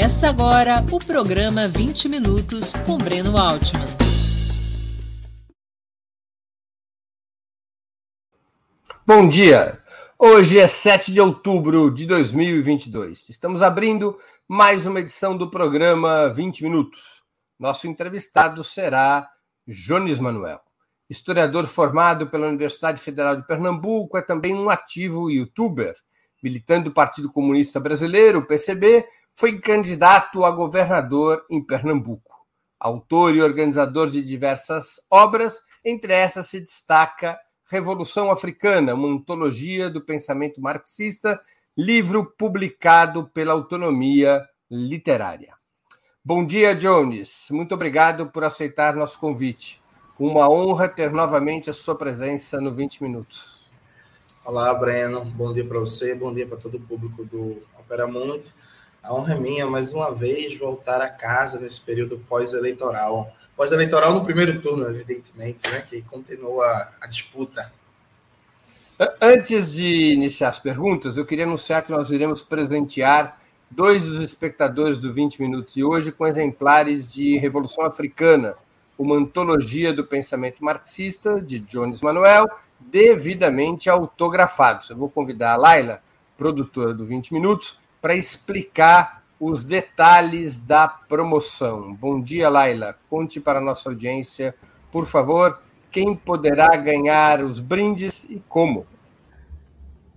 Começa agora o programa 20 Minutos com Breno Altman. Bom dia! Hoje é 7 de outubro de 2022. Estamos abrindo mais uma edição do programa 20 Minutos. Nosso entrevistado será Jones Manuel. Historiador formado pela Universidade Federal de Pernambuco, é também um ativo youtuber. Militante do Partido Comunista Brasileiro, PCB, foi candidato a governador em Pernambuco. Autor e organizador de diversas obras, entre essas se destaca Revolução Africana, uma antologia do pensamento marxista, livro publicado pela Autonomia Literária. Bom dia, Jones. Muito obrigado por aceitar nosso convite. Uma honra ter novamente a sua presença no 20 Minutos. Olá, Breno. Bom dia para você, bom dia para todo o público do Opera Mundo. A honra é minha, mais uma vez, voltar a casa nesse período pós-eleitoral. Pós-eleitoral no primeiro turno, evidentemente, né, que continua a disputa. Antes de iniciar as perguntas, eu queria anunciar que nós iremos presentear dois dos espectadores do 20 Minutos de hoje com exemplares de Revolução Africana, uma antologia do pensamento marxista de Jones Manuel, devidamente autografados. Eu vou convidar a Laila, produtora do 20 Minutos, para explicar os detalhes da promoção. Bom dia, Laila. Conte para a nossa audiência, por favor, quem poderá ganhar os brindes e como.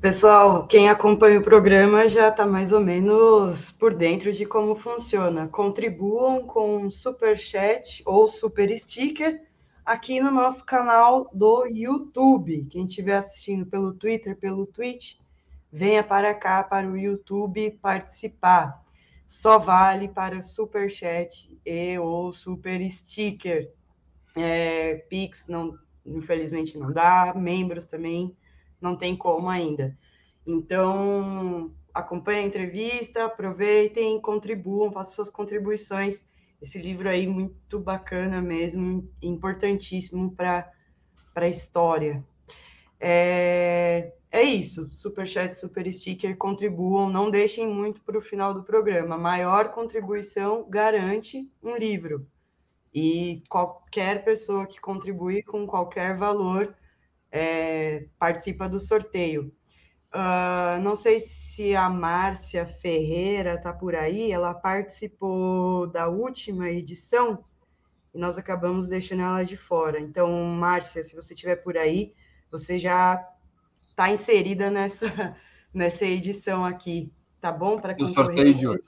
Pessoal, quem acompanha o programa já está mais ou menos por dentro de como funciona. Contribuam com super chat ou super sticker aqui no nosso canal do YouTube. Quem estiver assistindo pelo Twitter, pelo Twitch, venha para cá para o YouTube participar. Só vale para super chat e ou super sticker. É, Pix não, infelizmente não dá, membros também não tem como ainda. Então, acompanhe a entrevista, aproveitem, contribuam, façam suas contribuições. Esse livro aí muito bacana mesmo, importantíssimo para a história. É, é isso, super chat, super sticker, contribuam, não deixem muito para o final do programa. Maior contribuição garante um livro. E qualquer pessoa que contribuir com qualquer valor é, participa do sorteio. Uh, não sei se a Márcia Ferreira está por aí, ela participou da última edição e nós acabamos deixando ela de fora. Então, Márcia, se você estiver por aí, você já está inserida nessa, nessa edição aqui, tá bom? Para o sorteio de hoje.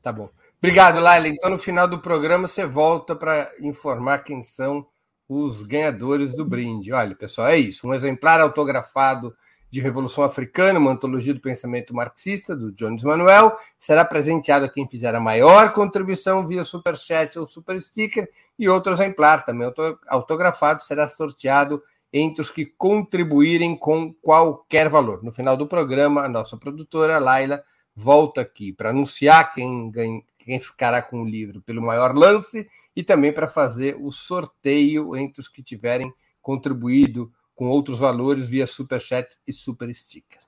Tá bom. Obrigado, Laila. Então, no final do programa, você volta para informar quem são os ganhadores do brinde. Olha, pessoal, é isso. Um exemplar autografado de Revolução Africana, uma antologia do pensamento marxista, do Jones Manuel, será presenteado a quem fizer a maior contribuição via Superchat ou Super Sticker, e outro exemplar, também autografado, será sorteado entre os que contribuírem com qualquer valor. No final do programa, a nossa produtora, Laila, volta aqui para anunciar quem, ganha, quem ficará com o livro pelo maior lance e também para fazer o sorteio entre os que tiverem contribuído com outros valores via Superchat e Super Sticker.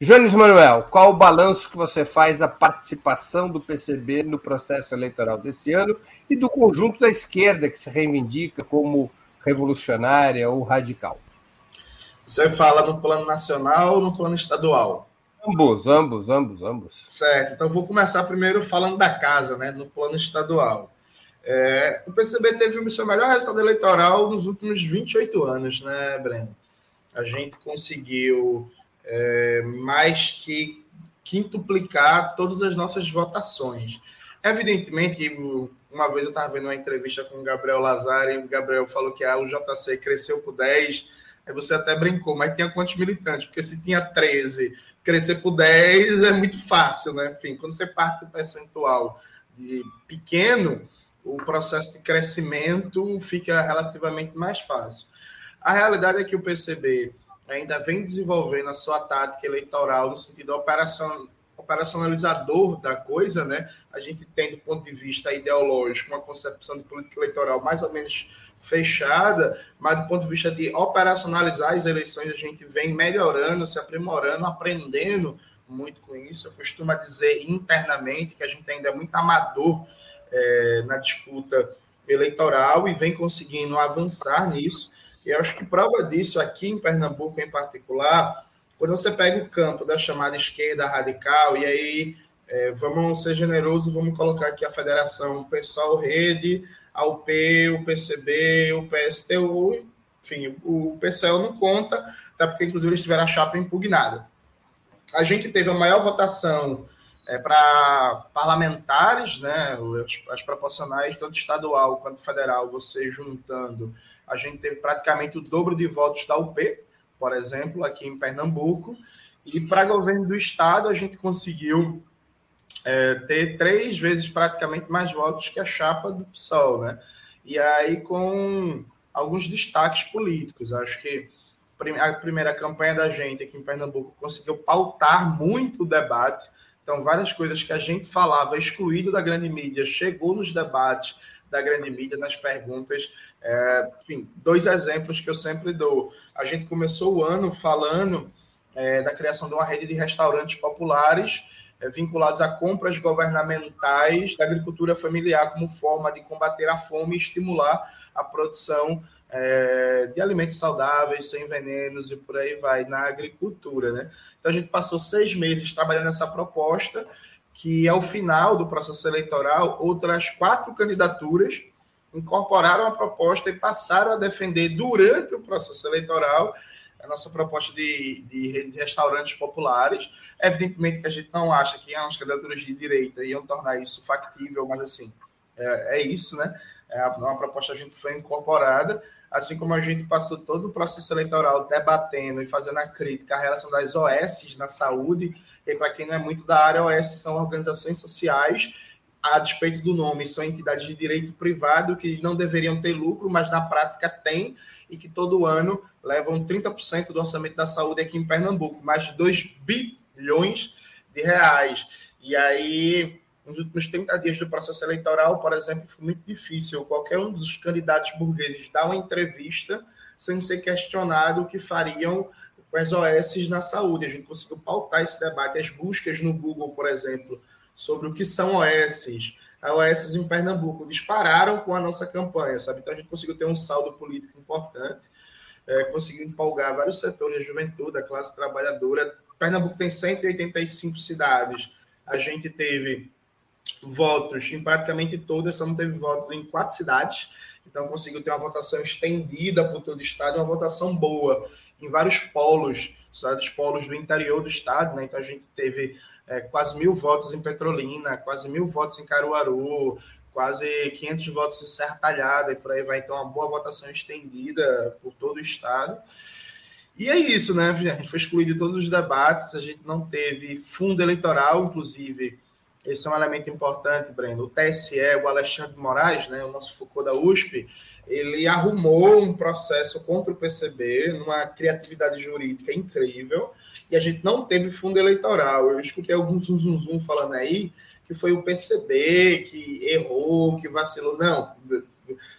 Jones Manuel, qual o balanço que você faz da participação do PCB no processo eleitoral desse ano e do conjunto da esquerda que se reivindica como revolucionária ou radical? Você fala no plano nacional ou no plano estadual? Ambos, ambos, ambos, ambos. Certo, então vou começar primeiro falando da casa, né, no plano estadual. É, o PCB teve o seu melhor resultado eleitoral nos últimos 28 anos, né, Breno? A gente conseguiu é, mais que quintuplicar todas as nossas votações. Evidentemente, uma vez eu estava vendo uma entrevista com o Gabriel Lazar e o Gabriel falou que a UJC cresceu por 10, aí você até brincou, mas tinha quantos militantes? Porque se tinha 13, crescer por 10 é muito fácil, né? Enfim, quando você parte do percentual de pequeno, o processo de crescimento fica relativamente mais fácil. A realidade é que o PCB ainda vem desenvolvendo a sua tática eleitoral no sentido operação, operacionalizador da coisa, né? A gente tem, do ponto de vista ideológico, uma concepção de política eleitoral mais ou menos fechada, mas do ponto de vista de operacionalizar as eleições, a gente vem melhorando, se aprimorando, aprendendo muito com isso. Eu costumo dizer internamente que a gente ainda é muito amador é, na disputa eleitoral e vem conseguindo avançar nisso. E acho que prova disso aqui em Pernambuco, em particular, quando você pega o campo da chamada esquerda radical, e aí é, vamos ser generosos, vamos colocar aqui a federação, PSOL Rede, a UP, o PCB, o PSTU, enfim, o PCL não conta, até porque, inclusive, eles tiveram a chapa impugnada. A gente teve a maior votação é, para parlamentares, né, as, as, proporcionais, tanto estadual quanto federal, você juntando, a gente teve praticamente o dobro de votos da UP, por exemplo, aqui em Pernambuco, e para governo do estado a gente conseguiu é, ter três vezes praticamente mais votos que a chapa do PSOL, né? E aí com alguns destaques políticos, acho que a primeira campanha da gente aqui em Pernambuco conseguiu pautar muito o debate, então, várias coisas que a gente falava excluído da grande mídia chegou nos debates da grande mídia, nas perguntas. É, enfim, dois exemplos que eu sempre dou. A gente começou o ano falando é, da criação de uma rede de restaurantes populares é, vinculados a compras governamentais da agricultura familiar como forma de combater a fome e estimular a produção é, de alimentos saudáveis, sem venenos e por aí vai, na agricultura. Né? Então a gente passou seis meses trabalhando nessa proposta, que ao final do processo eleitoral, outras quatro candidaturas incorporaram a proposta e passaram a defender durante o processo eleitoral a nossa proposta de, de, restaurantes populares. Evidentemente que a gente não acha que as candidaturas de direita iam tornar isso factível, mas assim, é, é isso, né? É uma proposta que a gente foi incorporada, assim como a gente passou todo o processo eleitoral debatendo e fazendo a crítica à relação das OS na saúde, e para quem não é muito da área, OS são organizações sociais, a despeito do nome, são entidades de direito privado que não deveriam ter lucro, mas na prática têm, e que todo ano levam 30% do orçamento da saúde aqui em Pernambuco, mais de 2 bilhões de reais. E aí nos últimos 30 dias do processo eleitoral, por exemplo, foi muito difícil qualquer um dos candidatos burgueses dar uma entrevista sem ser questionado o que fariam com as OS na saúde. A gente conseguiu pautar esse debate. As buscas no Google, por exemplo, sobre o que são OS, as OS em Pernambuco, dispararam com a nossa campanha, sabe? Então a gente conseguiu ter um saldo político importante, é, conseguiu empolgar vários setores, a juventude, a classe trabalhadora. Pernambuco tem 185 cidades. A gente teve votos em praticamente todas, só não teve voto em quatro cidades, então conseguiu ter uma votação estendida por todo o estado, uma votação boa em vários polos, cidades polos do interior do estado, né? Então a gente teve é, quase mil votos em Petrolina, quase mil votos em Caruaru, quase 500 votos em Serra Talhada e por aí vai. Então, uma boa votação estendida por todo o estado. E é isso, né? A gente foi excluído de todos os debates, a gente não teve fundo eleitoral, inclusive esse é um elemento importante, Breno. O TSE, o Alexandre Moraes, né, o nosso Foucault da USP, ele arrumou um processo contra o PCB, numa criatividade jurídica incrível, e a gente não teve fundo eleitoral. Eu escutei alguns zum falando aí que foi o PCB que errou, que vacilou. Não,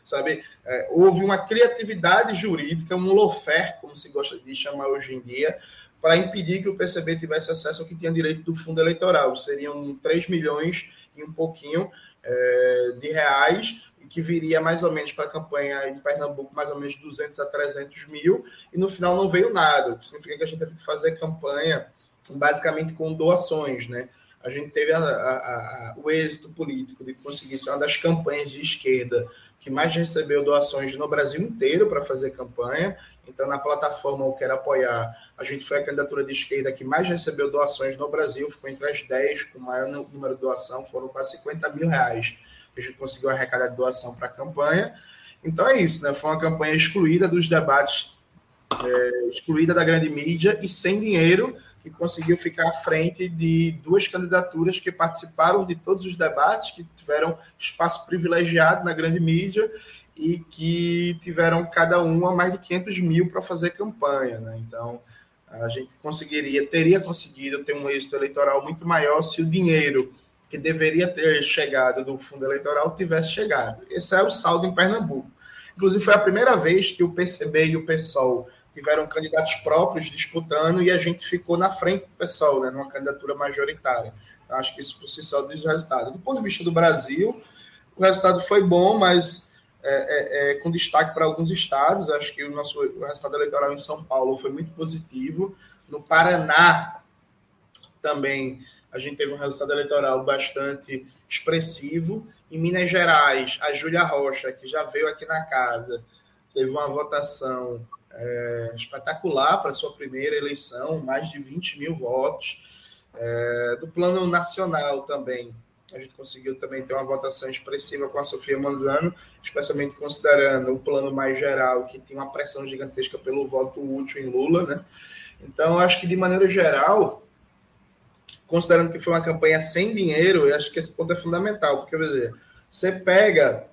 sabe? É, houve uma criatividade jurídica, um lofer, como se gosta de chamar hoje em dia, para impedir que o PCB tivesse acesso ao que tinha direito do fundo eleitoral. Seriam 3 milhões e um pouquinho é, de reais, que viria mais ou menos para a campanha em Pernambuco, mais ou menos 200 a 300 mil, e no final não veio nada, o que significa que a gente teve que fazer campanha basicamente com doações, né? A gente teve a, a, a, o êxito político de conseguir ser uma das campanhas de esquerda que mais recebeu doações no Brasil inteiro para fazer campanha. Então, na plataforma Eu Quero Apoiar, a gente foi a candidatura de esquerda que mais recebeu doações no Brasil, ficou entre as 10 com o maior número de doação, foram quase 50 mil reais que a gente conseguiu arrecadar de doação para a campanha. Então é isso, né? Foi uma campanha excluída dos debates, é, excluída da grande mídia e sem dinheiro, que conseguiu ficar à frente de duas candidaturas que participaram de todos os debates, que tiveram espaço privilegiado na grande mídia e que tiveram cada uma mais de 500 mil para fazer campanha. Né? Então, a gente conseguiria, teria conseguido ter um êxito eleitoral muito maior se o dinheiro que deveria ter chegado do fundo eleitoral tivesse chegado. Esse é o saldo em Pernambuco. Inclusive, foi a primeira vez que o PCB e o PSOL tiveram candidatos próprios disputando e a gente ficou na frente do pessoal, né, numa candidatura majoritária. Então, acho que isso por si só diz o resultado. Do ponto de vista do Brasil, o resultado foi bom, mas é, é, é, com destaque para alguns estados. Acho que o nosso o resultado eleitoral em São Paulo foi muito positivo. No Paraná, também, a gente teve um resultado eleitoral bastante expressivo. Em Minas Gerais, a Júlia Rocha, que já veio aqui na casa, teve uma votação é, espetacular para sua primeira eleição, mais de 20 mil votos. É, do plano nacional também, a gente conseguiu também ter uma votação expressiva com a Sofia Manzano, especialmente considerando o plano mais geral, que tem uma pressão gigantesca pelo voto útil em Lula, né? Então, acho que de maneira geral, considerando que foi uma campanha sem dinheiro, eu acho que esse ponto é fundamental, porque, quer dizer, você pega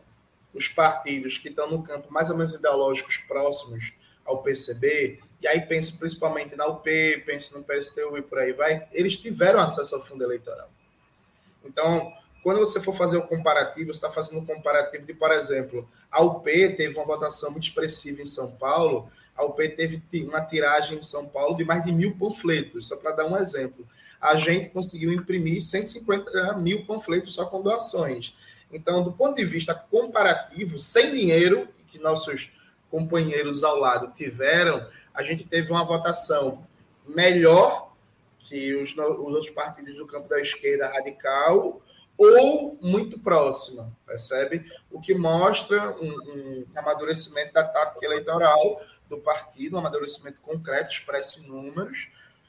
os partidos que estão no campo mais ou menos ideológicos próximos ao PCB, e aí penso principalmente na UP, penso no PSTU e por aí vai, eles tiveram acesso ao fundo eleitoral. Então, quando você for fazer o comparativo, você está fazendo um comparativo de, por exemplo, a UP teve uma votação muito expressiva em São Paulo, a UP teve uma tiragem em São Paulo de mais de mil panfletos, só para dar um exemplo. A gente conseguiu imprimir 150 mil panfletos só com doações. Então, do ponto de vista comparativo, sem dinheiro, que nossos companheiros ao lado tiveram, a gente teve uma votação melhor que os, os outros partidos do campo da esquerda radical ou muito próxima, percebe? O que mostra um, um, amadurecimento da tática eleitoral do partido, um amadurecimento concreto, expresso em números.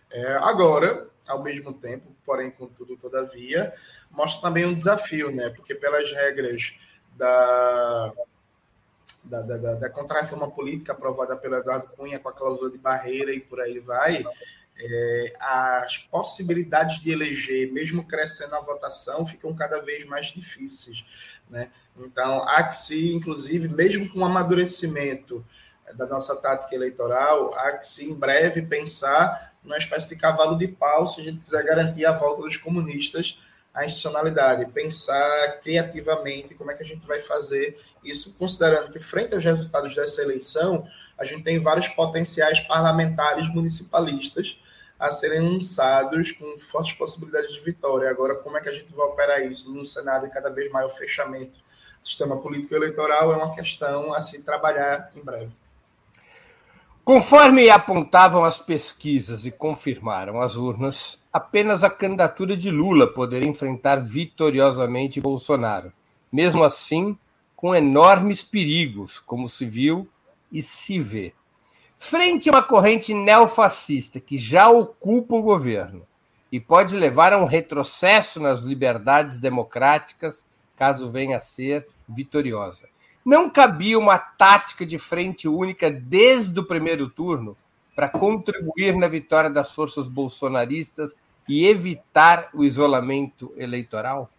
É, agora, ao mesmo tempo, porém, contudo, todavia, mostra também um desafio, né? Porque pelas regras da, da, da, da contra-reforma política aprovada pelo Eduardo Cunha com a cláusula de barreira e por aí vai, é, as possibilidades de eleger, mesmo crescendo a votação, ficam cada vez mais difíceis. Né? Então, há que se, inclusive, mesmo com o amadurecimento da nossa tática eleitoral, há que se, em breve, pensar numa espécie de cavalo de pau, se a gente quiser garantir a volta dos comunistas à institucionalidade, pensar criativamente como é que a gente vai fazer isso, considerando que, frente aos resultados dessa eleição, a gente tem vários potenciais parlamentares municipalistas a serem lançados com fortes possibilidades de vitória. Agora, como é que a gente vai operar isso num cenário de cada vez maior fechamento do sistema político eleitoral é uma questão a se trabalhar em breve. Conforme apontavam as pesquisas e confirmaram as urnas, apenas a candidatura de Lula poderia enfrentar vitoriosamente Bolsonaro. Mesmo assim, com enormes perigos, como se viu e se vê. Frente a uma corrente neofascista que já ocupa o governo e pode levar a um retrocesso nas liberdades democráticas, caso venha a ser vitoriosa. Não cabia uma tática de frente única desde o primeiro turno para contribuir na vitória das forças bolsonaristas e evitar o isolamento eleitoral?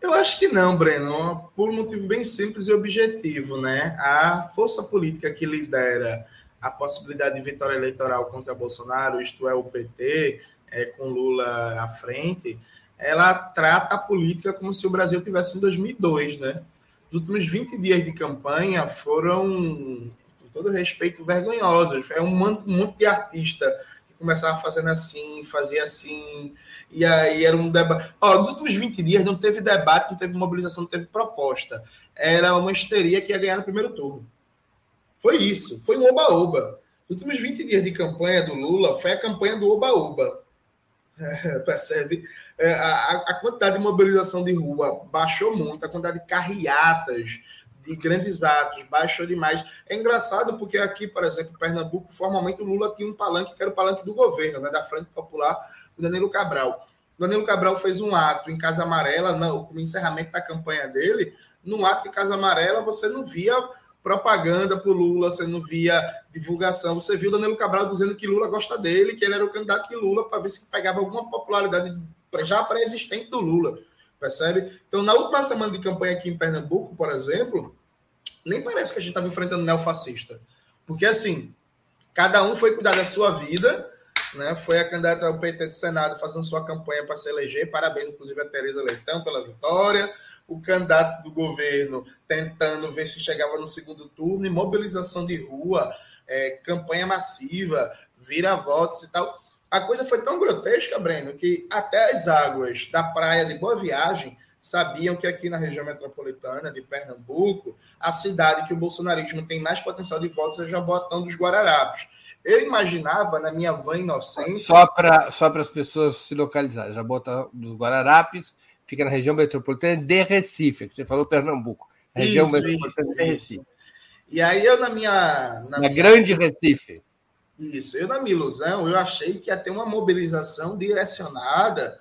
Eu acho que não, Breno, por um motivo bem simples e objetivo, né? A força política que lidera a possibilidade de vitória eleitoral contra Bolsonaro, isto é, o PT, é, com Lula à frente, ela trata a política como se o Brasil tivesse em 2002, né? Os últimos 20 dias de campanha foram, com todo respeito, vergonhosos. É um monte de artista que começava fazendo assim, fazia assim, e aí era um debate. Ó, nos últimos 20 dias não teve debate, não teve mobilização, não teve proposta. Era uma histeria que ia ganhar no primeiro turno. Foi isso, foi um oba-oba. Nos últimos 20 dias de campanha do Lula foi a campanha do oba-oba. É, percebe? É, a, a, quantidade de mobilização de rua baixou muito, a quantidade de carreatas, de grandes atos, baixou demais. É engraçado porque aqui, por exemplo, em Pernambuco, formalmente o Lula tinha um palanque que era o palanque do governo, né, da Frente Popular, o Danilo Cabral. O Danilo Cabral fez um ato em Casa Amarela, não, como encerramento da campanha dele. No ato de Casa Amarela, você não via propaganda para Lula, você não via divulgação. Você viu Danilo Cabral dizendo que Lula gosta dele, que ele era o candidato de Lula, para ver se pegava alguma popularidade já pré-existente do Lula. Percebe? Então, na última semana de campanha aqui em Pernambuco, por exemplo, nem parece que a gente estava enfrentando neofascista. Porque, assim, cada um foi cuidar da sua vida, né? Foi a candidata ao PT do Senado fazendo sua campanha para se eleger. Parabéns, inclusive, a Tereza Leitão pela vitória o candidato do governo tentando ver se chegava no segundo turno, e mobilização de rua. é, campanha massiva, vira votos e tal. A coisa foi tão grotesca, Breno, que até as águas da praia de Boa Viagem sabiam que aqui na região metropolitana de Pernambuco, a cidade que o bolsonarismo tem mais potencial de votos é Jaboatão dos Guararapes. Eu imaginava, na minha vã inocência. Só para só as pessoas se localizarem, Jaboatão dos Guararapes fica na região metropolitana de Recife, que você falou Pernambuco. Região isso, metropolitana isso, de Recife. Isso. E aí eu, na minha. Na, na minha... grande Recife. Isso, eu, na minha ilusão, eu achei que ia ter uma mobilização direcionada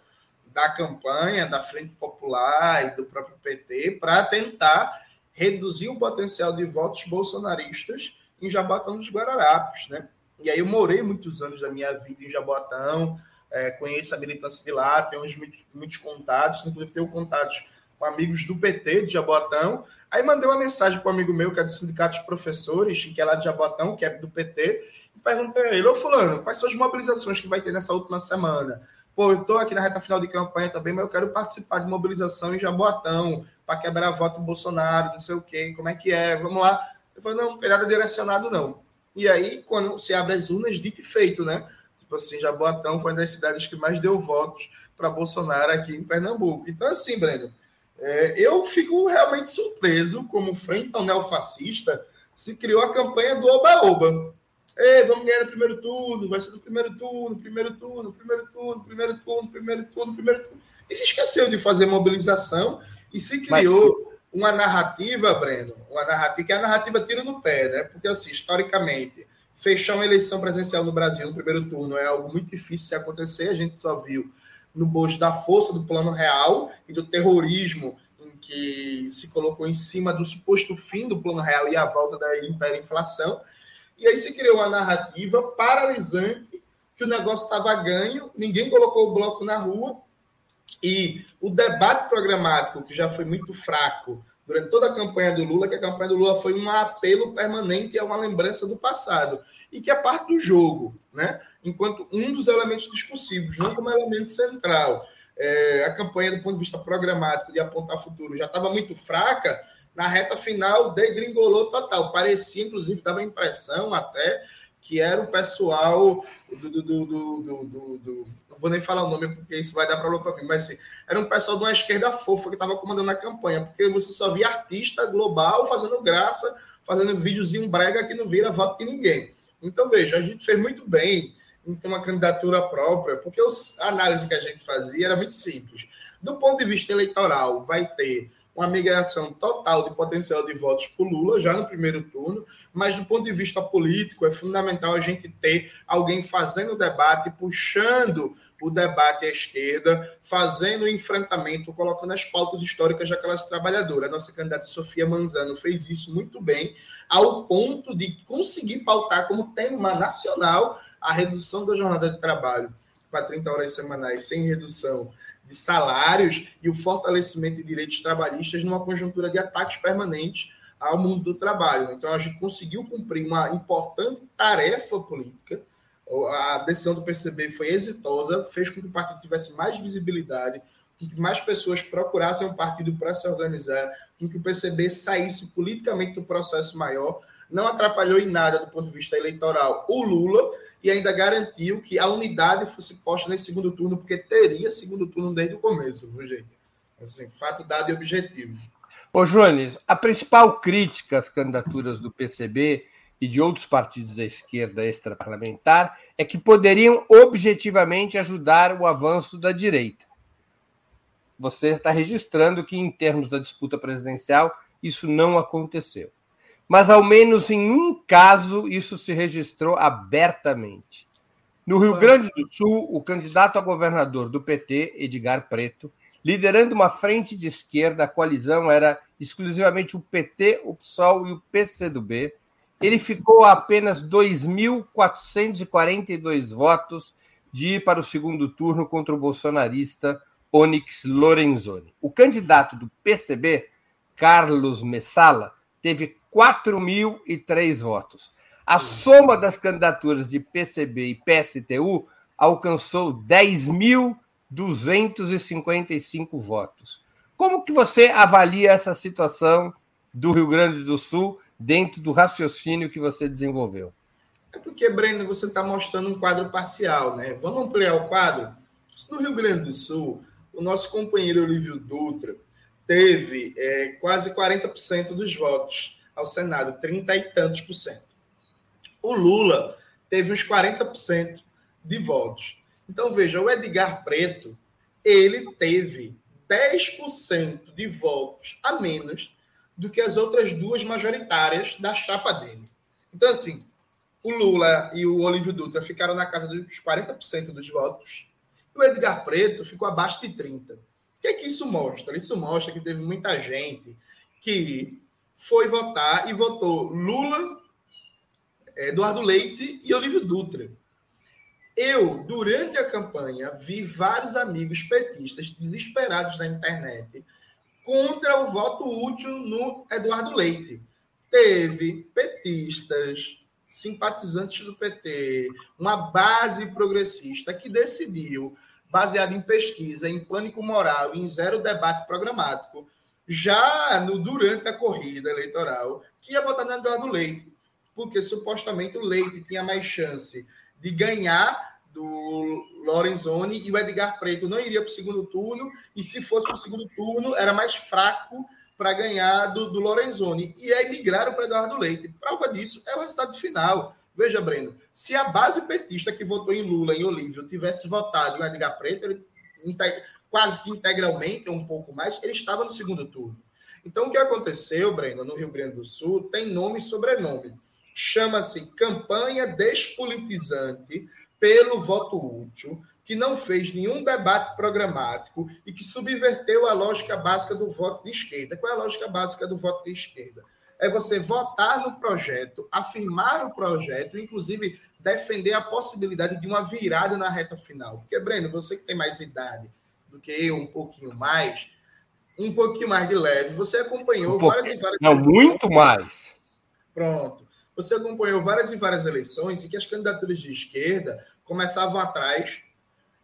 da campanha, da Frente Popular e do próprio PT para tentar reduzir o potencial de votos bolsonaristas em Jaboatão dos Guararapes, né? E aí eu morei muitos anos da minha vida em Jaboatão, é, conheço a militância de lá, tenho muitos, muitos contatos, inclusive tenho contatos com amigos do PT de Jaboatão. Aí mandei uma mensagem para um amigo meu, que é do Sindicato de Professores, que é lá de Jaboatão, que é do PT, perguntei a ele, ô fulano, quais são as mobilizações que vai ter nessa última semana? Pô, eu estou aqui na reta final de campanha também, mas eu quero participar de mobilização em Jaboatão, para quebrar voto do Bolsonaro, não sei o quê, como é que é, vamos lá. Eu falei, não, não tem nada direcionado, não. E aí, quando se abre as urnas, dito e feito, né? Tipo assim, Jaboatão foi uma das cidades que mais deu votos para Bolsonaro aqui em Pernambuco. Então, assim, Breno, é, eu fico realmente surpreso como frente ao neofascista se criou a campanha do Oba-Oba. Ei, vamos ganhar no primeiro turno, vai ser no primeiro turno, primeiro turno, primeiro turno, primeiro turno, primeiro turno, primeiro turno. E se esqueceu de fazer mobilização e se criou Mas... uma narrativa, Breno, uma narrativa que é a narrativa tira no pé, né? Porque, assim, historicamente, fechar uma eleição presencial no Brasil no primeiro turno é algo muito difícil de acontecer, a gente só viu no bojo da força do plano real e do terrorismo em que se colocou em cima do suposto fim do plano real e a volta da hiperinflação. E aí se criou uma narrativa paralisante que o negócio estava ganho, ninguém colocou o bloco na rua e o debate programático, que já foi muito fraco durante toda a campanha do Lula, que a campanha do Lula foi um apelo permanente a uma lembrança do passado e que é parte do jogo, né? Enquanto um dos elementos discussivos, não como elemento central. É, a campanha, do ponto de vista programático, de apontar futuro, já estava muito fraca na reta final degringolou total. Parecia, inclusive, dava a impressão até que era o pessoal do, do, do, do, não vou nem falar o nome porque isso vai dar problema para mim, mas assim, era um pessoal de uma esquerda fofa que estava comandando a campanha, porque você só via artista global fazendo graça, fazendo videozinho brega que não vira voto de ninguém. Então, veja, a gente fez muito bem em ter uma candidatura própria, porque a análise que a gente fazia era muito simples. Do ponto de vista eleitoral, vai ter uma migração total de potencial de votos para o Lula já no primeiro turno, mas do ponto de vista político é fundamental a gente ter alguém fazendo o debate, puxando o debate à esquerda, fazendo o enfrentamento, colocando as pautas históricas da classe trabalhadora. A nossa candidata Sofia Manzano fez isso muito bem, ao ponto de conseguir pautar como tema nacional a redução da jornada de trabalho para 30 horas semanais sem redução de salários e o fortalecimento de direitos trabalhistas numa conjuntura de ataques permanentes ao mundo do trabalho. Então, a gente conseguiu cumprir uma importante tarefa política. A decisão do PCB foi exitosa, fez com que o partido tivesse mais visibilidade, que mais pessoas procurassem um partido para se organizar, que o PCB saísse politicamente do processo maior não atrapalhou em nada do ponto de vista eleitoral o Lula e ainda garantiu que a unidade fosse posta nesse segundo turno, porque teria segundo turno desde o começo, viu, gente? Assim, fato dado e objetivo. Ô, Jones, a principal crítica às candidaturas do PCB e de outros partidos da esquerda extraparlamentar é que poderiam objetivamente ajudar o avanço da direita. Você está registrando que, em termos da disputa presidencial, isso não aconteceu mas ao menos em um caso isso se registrou abertamente. No Rio Grande do Sul, o candidato a governador do PT, Edgar Preto, liderando uma frente de esquerda, a coalizão era exclusivamente o PT, o PSOL e o PCdoB. Ele ficou a apenas 2.442 votos de ir para o segundo turno contra o bolsonarista Onyx Lorenzoni. O candidato do PCB, Carlos Messala, teve 4.003 votos. A soma das candidaturas de PCB e PSTU alcançou 10.255 votos. Como que você avalia essa situação do Rio Grande do Sul dentro do raciocínio que você desenvolveu? É porque, Breno, você está mostrando um quadro parcial, né? Vamos ampliar o quadro? No Rio Grande do Sul, o nosso companheiro Olívio Dutra teve é, quase 40% dos votos ao Senado, 30 e tantos por cento. O Lula teve uns 40% de votos. Então, veja, o Edgar Preto, ele teve 10% de votos a menos do que as outras duas majoritárias da chapa dele. Então, assim, o Lula e o Olívio Dutra ficaram na casa dos 40% dos votos, e o Edgar Preto ficou abaixo de 30%. O que é que isso mostra? Isso mostra que teve muita gente que foi votar e votou Lula, Eduardo Leite e Olívio Dutra. Eu, durante a campanha, vi vários amigos petistas desesperados na internet contra o voto útil no Eduardo Leite. Teve petistas, simpatizantes do PT, uma base progressista que decidiu, baseado em pesquisa, em pânico moral e em zero debate programático, já no durante a corrida eleitoral, que ia votar no Eduardo Leite, porque supostamente o Leite tinha mais chance de ganhar do Lorenzoni e o Edgar Preto não iria para o segundo turno, e se fosse para o segundo turno, era mais fraco para ganhar do, do Lorenzoni. E aí migraram para Eduardo Leite. Prova disso é o resultado final. Veja, Breno, se a base petista que votou em Lula, em Olívio, tivesse votado em Edgar Preto, ele, quase que integralmente, ou um pouco mais, ele estava no segundo turno. Então, o que aconteceu, Breno, no Rio Grande do Sul, tem nome e sobrenome. Chama-se Campanha Despolitizante pelo voto útil, que não fez nenhum debate programático e que subverteu a lógica básica do voto de esquerda. Qual é a lógica básica do voto de esquerda? É você votar no projeto, afirmar o projeto, inclusive defender a possibilidade de uma virada na reta final. Porque, Breno, você que tem mais idade do que eu, um pouquinho mais, um pouquinho mais de leve, você acompanhou um várias e várias. Não, muito mais. Pronto. Você acompanhou várias e várias eleições em que as candidaturas de esquerda começavam atrás,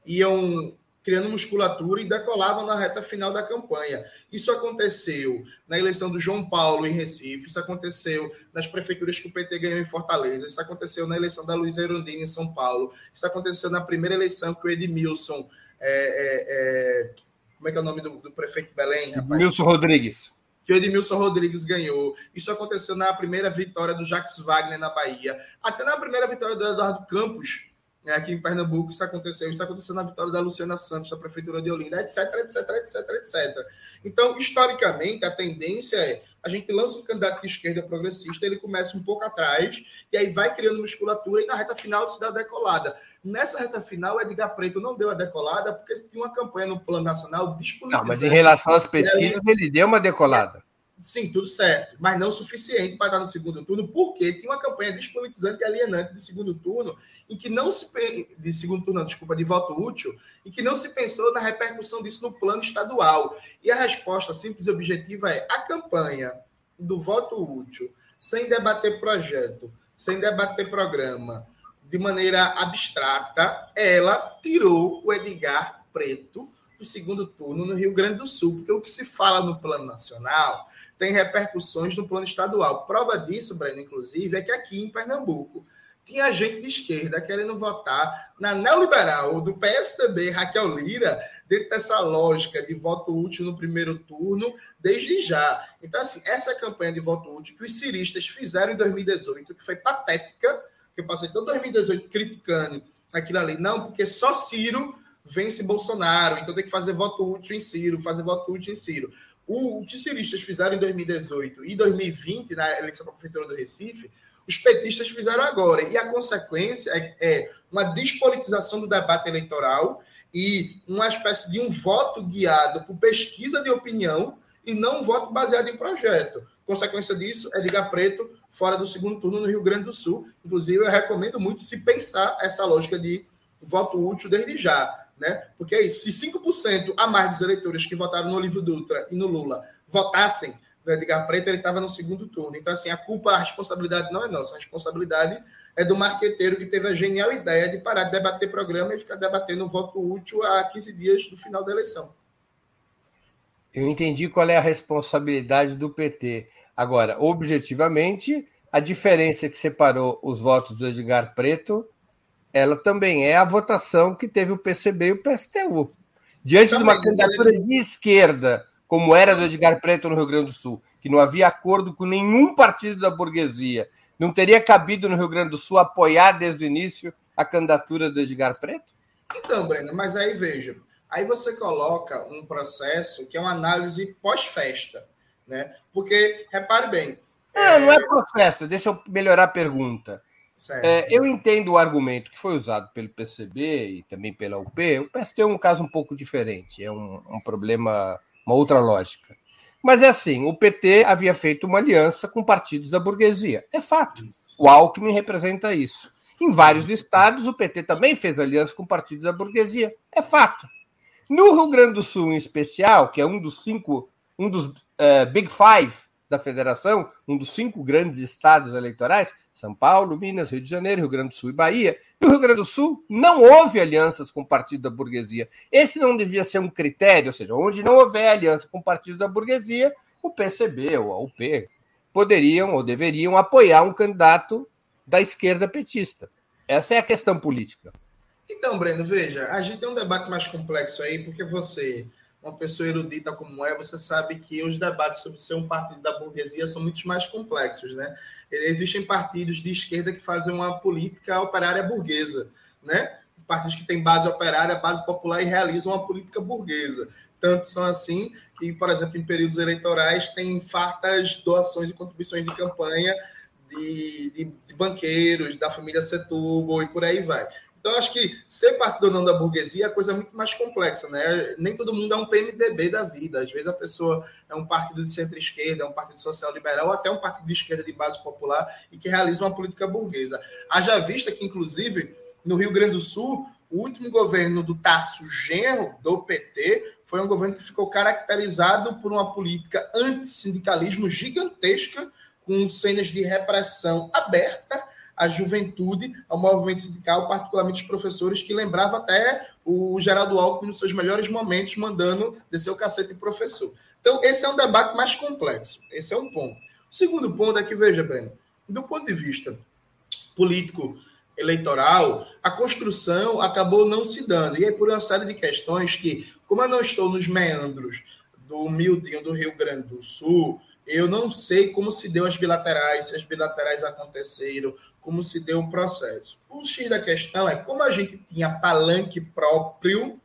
iam criando musculatura e decolavam na reta final da campanha. Isso aconteceu na eleição do João Paulo em Recife, isso aconteceu nas prefeituras que o PT ganhou em Fortaleza, isso aconteceu na eleição da Luiz Erundina em São Paulo, isso aconteceu na primeira eleição que o Edmilson. É, é, é, como é que é o nome do, do prefeito de Belém, rapaz? Edmilson Rodrigues que o Edmilson Rodrigues ganhou. Isso aconteceu na primeira vitória do Jacques Wagner na Bahia. Até na primeira vitória do Eduardo Campos, né, aqui em Pernambuco, isso aconteceu. Isso aconteceu na vitória da Luciana Santos, da Prefeitura de Olinda, etc, etc, etc, etc. Então, historicamente, a tendência é a gente lança um candidato de esquerda progressista, ele começa um pouco atrás, e aí vai criando musculatura, e na reta final se dá a decolada. Nessa reta final, Edgar Preto não deu a decolada, porque tinha uma campanha no plano nacional despolitizando. Não, mas em relação às pesquisas, ele deu uma decolada. Sim, tudo certo, mas não suficiente para estar no segundo turno, porque tinha uma campanha despolitizante e alienante de segundo turno, em que não se de segundo turno, não, desculpa, de voto útil, e que não se pensou na repercussão disso no plano estadual. E a resposta simples e objetiva é: a campanha do voto útil, sem debater projeto, sem debater programa, de maneira abstrata, ela tirou o Edgar Preto do segundo turno no Rio Grande do Sul, porque o que se fala no plano nacional tem repercussões no plano estadual. Prova disso, Breno, inclusive, é que aqui em Pernambuco tinha gente de esquerda querendo votar na neoliberal do PSDB, Raquel Lira, dentro dessa lógica de voto útil no primeiro turno, desde já. Então, assim, essa campanha de voto útil que os ciristas fizeram em 2018, que foi patética, que eu passei todo 2018 criticando aquilo ali, não, porque só Ciro vence Bolsonaro, então tem que fazer voto útil em Ciro, fazer voto útil em Ciro. O, o que ciristas fizeram em 2018 e 2020, na eleição para a Prefeitura do Recife, os petistas fizeram agora. E a consequência é, é, uma despolitização do debate eleitoral e uma espécie de um voto guiado por pesquisa de opinião e não um voto baseado em projeto. Consequência disso é ligar preto fora do segundo turno no Rio Grande do Sul. Inclusive, eu recomendo muito se pensar essa lógica de voto útil desde já né? Porque é isso. Se 5% a mais dos eleitores que votaram no Olívio Dutra e no Lula votassem no Edgar Preto, ele estava no segundo turno. Então, assim, a culpa, a responsabilidade não é nossa. A responsabilidade é do marqueteiro que teve a genial ideia de parar de debater programa e ficar debatendo voto útil a 15 dias do final da eleição. Eu entendi qual é a responsabilidade do PT. Agora, objetivamente, a diferença que separou os votos do Edgar Preto, ela também é a votação que teve o PCB e o PSTU. Diante também, de uma candidatura de esquerda, como era do Edgar Preto no Rio Grande do Sul, que não havia acordo com nenhum partido da burguesia, não teria cabido no Rio Grande do Sul apoiar desde o início a candidatura do Edgar Preto? Então, Breno, mas aí veja, aí você coloca um processo que é uma análise pós-festa, né? Porque, repare bem, não, não é processo. Deixa eu melhorar a pergunta. É, eu entendo o argumento que foi usado pelo PCB e também pela UP. O PST é um caso um pouco diferente, é um, um problema, uma outra lógica. Mas é assim: o PT havia feito uma aliança com partidos da burguesia. É fato. O Alckmin representa isso. Em vários estados, o PT também fez aliança com partidos da burguesia. É fato. No Rio Grande do Sul, em especial, que é um dos cinco, um dos uh, Big Five da federação, um dos cinco grandes estados eleitorais, São Paulo, Minas, Rio de Janeiro, Rio Grande do Sul e Bahia. No Rio Grande do Sul não houve alianças com o partido da burguesia. Esse não devia ser um critério, ou seja, onde não houver aliança com partidos da burguesia, o PCB ou a UP poderiam ou deveriam apoiar um candidato da esquerda petista. Essa é a questão política. Então, Breno, veja, a gente tem um debate mais complexo aí, porque você uma pessoa erudita como é, você sabe que os debates sobre ser um partido da burguesia são muito mais complexos, né? Existem partidos de esquerda que fazem uma política operária burguesa, né? Partidos que têm base operária, base popular e realizam uma política burguesa. Tanto são assim que, por exemplo, em períodos eleitorais, tem fartas doações e contribuições de campanha de, de, de banqueiros, da família Setúbal e por aí vai. Então, acho que ser partido ou não da burguesia é coisa muito mais complexa, né? Nem todo mundo é um PMDB da vida. Às vezes a pessoa é um partido de centro-esquerda, é um partido social-liberal, ou até um partido de esquerda de base popular e que realiza uma política burguesa. Haja vista que, inclusive, no Rio Grande do Sul, o último governo do Tasso Genro, do PT, foi um governo que ficou caracterizado por uma política antissindicalismo gigantesca, com cenas de repressão aberta a juventude, ao movimento sindical, particularmente os professores, que lembrava até o Geraldo Alckmin nos seus melhores momentos, mandando descer o cacete em professor. Então, esse é um debate mais complexo. Esse é um ponto. O segundo ponto é que, veja, Breno, do ponto de vista político eleitoral, a construção acabou não se dando. E aí, por uma série de questões que, como eu não estou nos meandros do humildinho do Rio Grande do Sul, eu não sei como se deu as bilaterais, se as bilaterais aconteceram, como se deu o processo. O X da questão é como a gente tinha palanque próprio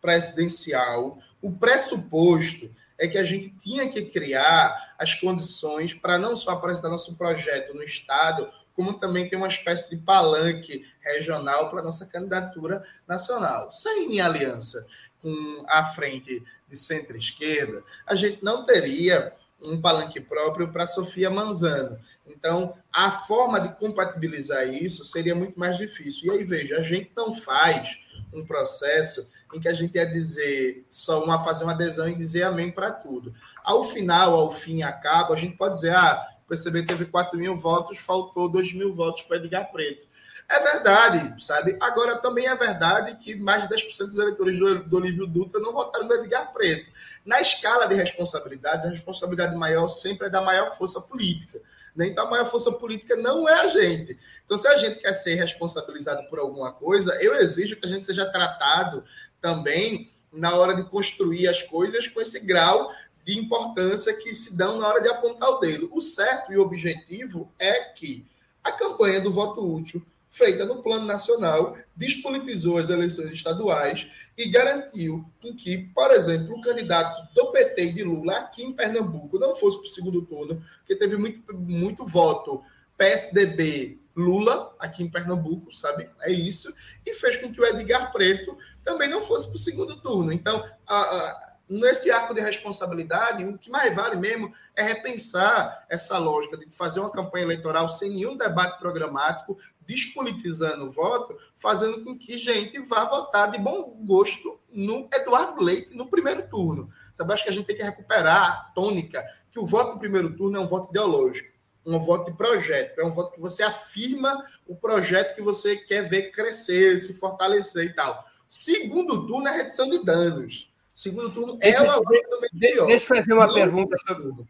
presidencial, o pressuposto é que a gente tinha que criar as condições para não só apresentar nosso projeto no Estado, como também ter uma espécie de palanque regional para nossa candidatura nacional. Sem aliança com a frente de centro-esquerda, a gente não teria um palanque próprio para Sofia Manzano. Então, a forma de compatibilizar isso seria muito mais difícil. E aí, veja, a gente não faz um processo em que a gente ia dizer só uma fazer uma adesão e dizer amém para tudo. Ao final, ao fim, acaba, a gente pode dizer, ah, o PCB teve 4 mil votos, faltou 2 mil votos para Edgar Preto. É verdade, sabe? Agora, também é verdade que mais de 10% dos eleitores do, do Olívio Dutra não votaram no Edgar Preto. Na escala de responsabilidades, a responsabilidade maior sempre é da maior força política. Né? Então, a maior força política não é a gente. Então, se a gente quer ser responsabilizado por alguma coisa, eu exijo que a gente seja tratado também na hora de construir as coisas com esse grau de importância que se dão na hora de apontar o dedo. O certo e o objetivo é que a campanha do voto útil feita no plano nacional, despolitizou as eleições estaduais e garantiu que, por exemplo, o candidato do PT e de Lula aqui em Pernambuco não fosse para o segundo turno, porque teve muito, muito voto PSDB Lula aqui em Pernambuco, sabe? É isso. E fez com que o Edgar Preto também não fosse para o segundo turno. Então, a, a nesse arco de responsabilidade, o que mais vale mesmo é repensar essa lógica de fazer uma campanha eleitoral sem nenhum debate programático, despolitizando o voto, fazendo com que gente vá votar de bom gosto no Eduardo Leite no primeiro turno. Sabe, acho que a gente tem que recuperar a tônica que o voto no primeiro turno é um voto ideológico, um voto de projeto, é um voto que você afirma o projeto que você quer ver crescer, se fortalecer e tal. Segundo turno é redução de danos Segundo turno, deixa, vai também Deixa eu fazer uma pergunta sobre.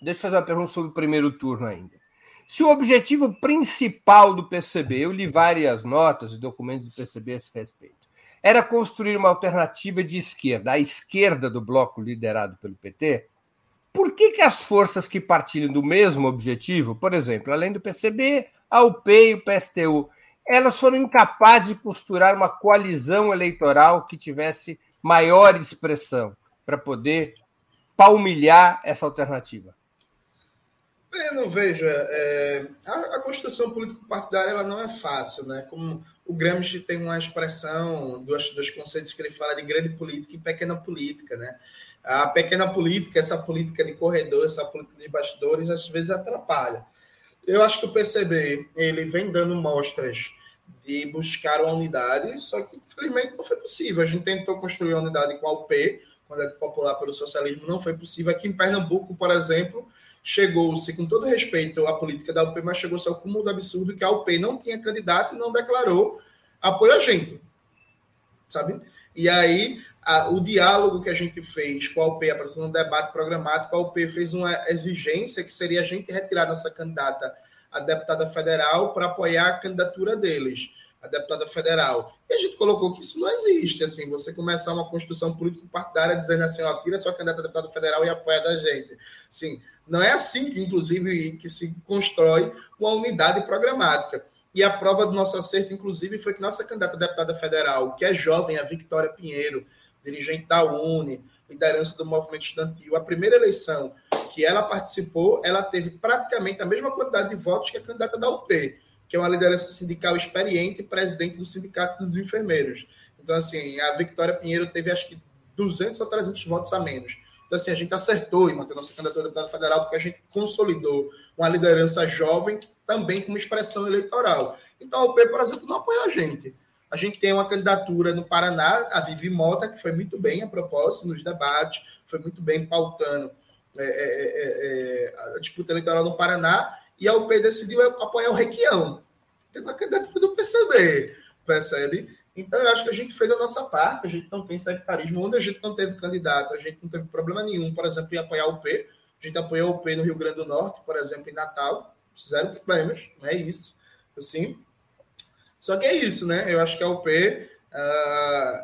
Deixa eu fazer uma pergunta sobre o primeiro turno ainda. Se o objetivo principal do PCB, eu li várias notas e documentos do PCB a esse respeito, era construir uma alternativa de esquerda, à esquerda do bloco liderado pelo PT, por que, que as forças que partilham do mesmo objetivo, por exemplo, além do PCB, a UP e o PSTU, elas foram incapazes de costurar uma coalizão eleitoral que tivesse maior expressão para poder palmilhar essa alternativa? Eu não vejo. É, a, a, construção político-partidária ela não é fácil, né? Como o Gramsci tem uma expressão dos, dos conceitos que ele fala de grande política e pequena política, né? A pequena política, essa política de corredor, essa política de bastidores, às vezes atrapalha. Eu acho que o PCB ele vem dando mostras de buscar uma unidade, só que infelizmente não foi possível. A gente tentou construir uma unidade com a UP, é popular pelo socialismo, não foi possível. Aqui em Pernambuco, por exemplo, chegou-se, com todo respeito à política da UP, mas chegou-se ao cúmulo do absurdo que a UP não tinha candidato e não declarou apoio a gente, sabe? E aí, a, o diálogo que a gente fez com a UP, apresentando um debate programático, a UP fez uma exigência que seria a gente retirar nossa candidata a deputada federal para apoiar a candidatura deles, a deputada federal. E a gente colocou que isso não existe, assim, você começar uma construção político-partidária dizendo assim, ó, tira sua candidata a federal e apoia da gente. Sim, não é assim que, inclusive, que se constrói uma unidade programática. E a prova do nosso acerto, inclusive, foi que nossa candidata a deputada federal, que é jovem, a Victoria Pinheiro, dirigente da UNE, liderança do movimento estudantil, a primeira eleição que ela participou, ela teve praticamente a mesma quantidade de votos que a candidata da UP, que é uma liderança sindical experiente, presidente do Sindicato dos Enfermeiros. Então, assim, a Victoria Pinheiro teve acho que 200 ou 300 votos a menos. Então, assim, a gente acertou em manter nossa candidatura a deputado federal porque a gente consolidou uma liderança jovem também como expressão eleitoral. Então, a UP, por exemplo, não apoia a gente. A gente tem uma candidatura no Paraná, a Vivi Mota, que foi muito bem a propósito nos debates, foi muito bem pautando é, é, é, é a disputa eleitoral no Paraná, e a UP decidiu apoiar o Requião, tem uma candidatura do PCB, percebe? Então, eu acho que a gente fez a nossa parte, a gente não tem sectarismo. Onde a gente não teve candidato, a gente não teve problema nenhum, por exemplo, em apoiar o P. A gente apoiou o P no Rio Grande do Norte, por exemplo, em Natal. Zero problemas, não é isso. Assim. Só que é isso, né? Eu acho que a UP, uh,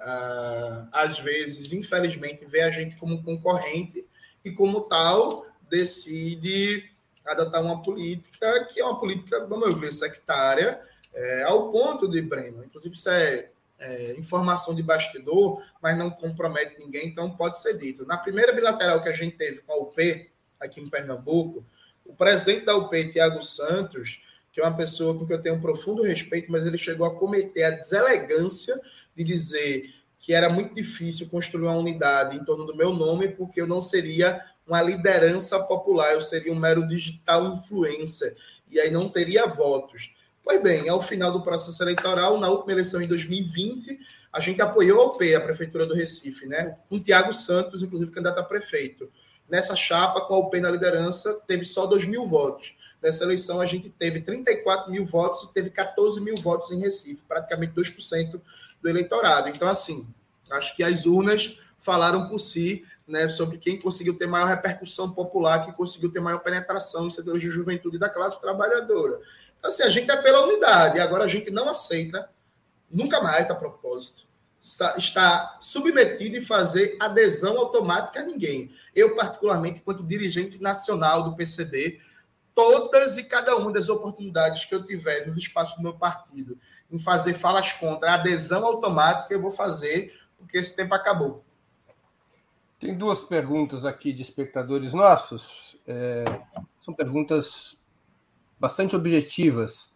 uh, às vezes, infelizmente, vê a gente como concorrente e, como tal, decide adotar uma política que é uma política, vamos ver, sectária, é, ao ponto de, Breno, inclusive isso é é, informação de bastidor, mas não compromete ninguém, então pode ser dito. Na primeira bilateral que a gente teve com a UP, aqui em Pernambuco, o presidente da UP, Tiago Santos, que é uma pessoa com que eu tenho um profundo respeito, mas ele chegou a cometer a deselegância de dizer que era muito difícil construir uma unidade em torno do meu nome, porque eu não seria uma liderança popular, eu seria um mero digital influencer, e aí não teria votos. Pois bem, ao final do processo eleitoral, na última eleição em 2020, a gente apoiou a UP, a Prefeitura do Recife, né? Com Tiago Santos, inclusive candidato a prefeito. Nessa chapa, com a UP na liderança, teve só 2 mil votos. Nessa eleição, a gente teve 34 mil votos e teve 14 mil votos em Recife, praticamente 2% do eleitorado. Então, assim, acho que as urnas falaram por si né, sobre quem conseguiu ter maior repercussão popular, quem conseguiu ter maior penetração nos setores de juventude da classe trabalhadora. Assim, a gente é pela unidade, agora a gente não aceita, nunca mais a propósito, está submetido e fazer adesão automática a ninguém. Eu, particularmente, enquanto dirigente nacional do PCB, todas e cada uma das oportunidades que eu tiver no espaço do meu partido em fazer falas contra a adesão automática, eu vou fazer, porque esse tempo acabou. Tem duas perguntas aqui de espectadores nossos. É, são perguntas bastante objetivas,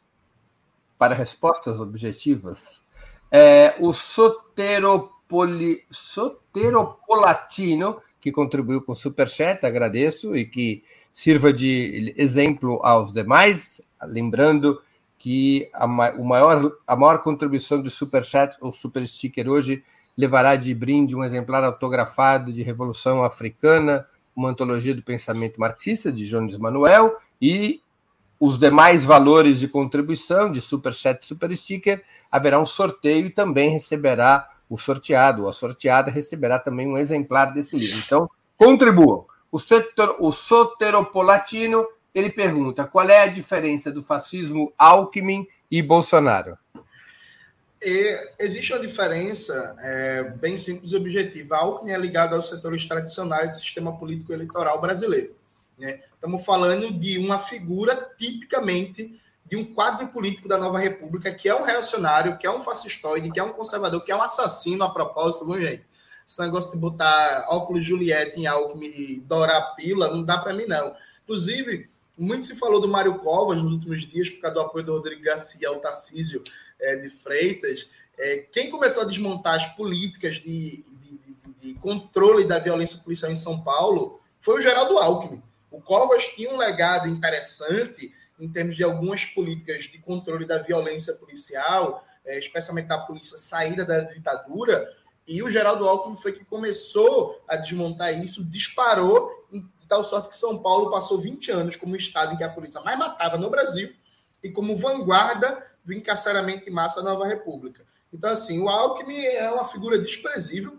para respostas objetivas, é, o Soteropoli, Soteropolatino, que contribuiu com o Superchat, agradeço, e que sirva de exemplo aos demais, lembrando que a, o maior, a maior contribuição do Superchat ou Super Sticker hoje levará de brinde um exemplar autografado de Revolução Africana, uma antologia do pensamento marxista, de Jones Manuel, e os demais valores de contribuição, de super chat, super sticker, haverá um sorteio e também receberá o sorteado, ou a sorteada receberá também um exemplar desse livro. Então, contribuam. O, setor, o Soteropolatino ele pergunta: qual é a diferença do fascismo Alckmin e Bolsonaro? E existe uma diferença é, bem simples e objetiva. Alckmin é ligado aos setores tradicionais do sistema político eleitoral brasileiro. Né? Estamos falando de uma figura tipicamente de um quadro político da nova república que é um reacionário, que é um fascistoide, que é um conservador, que é um assassino a propósito, viu, gente? Esse negócio de botar óculos Juliette em Alckmin e dourar a pila, não dá para mim, não. Inclusive, muito se falou do Mário Covas nos últimos dias, por causa do apoio do Rodrigo Garcia ao Tarcísio é, de Freitas. É, quem começou a desmontar as políticas de, de, de, de, controle da violência policial em São Paulo foi o Geraldo Alckmin. O Covas tinha um legado interessante em termos de algumas políticas de controle da violência policial, é, especialmente da polícia saída da ditadura, e o Geraldo Alckmin foi que começou a desmontar isso, disparou, de tal sorte que São Paulo passou 20 anos como o estado em que a polícia mais matava no Brasil e como vanguarda do encarceramento em massa da Nova República. Então, assim, o Alckmin é uma figura desprezível,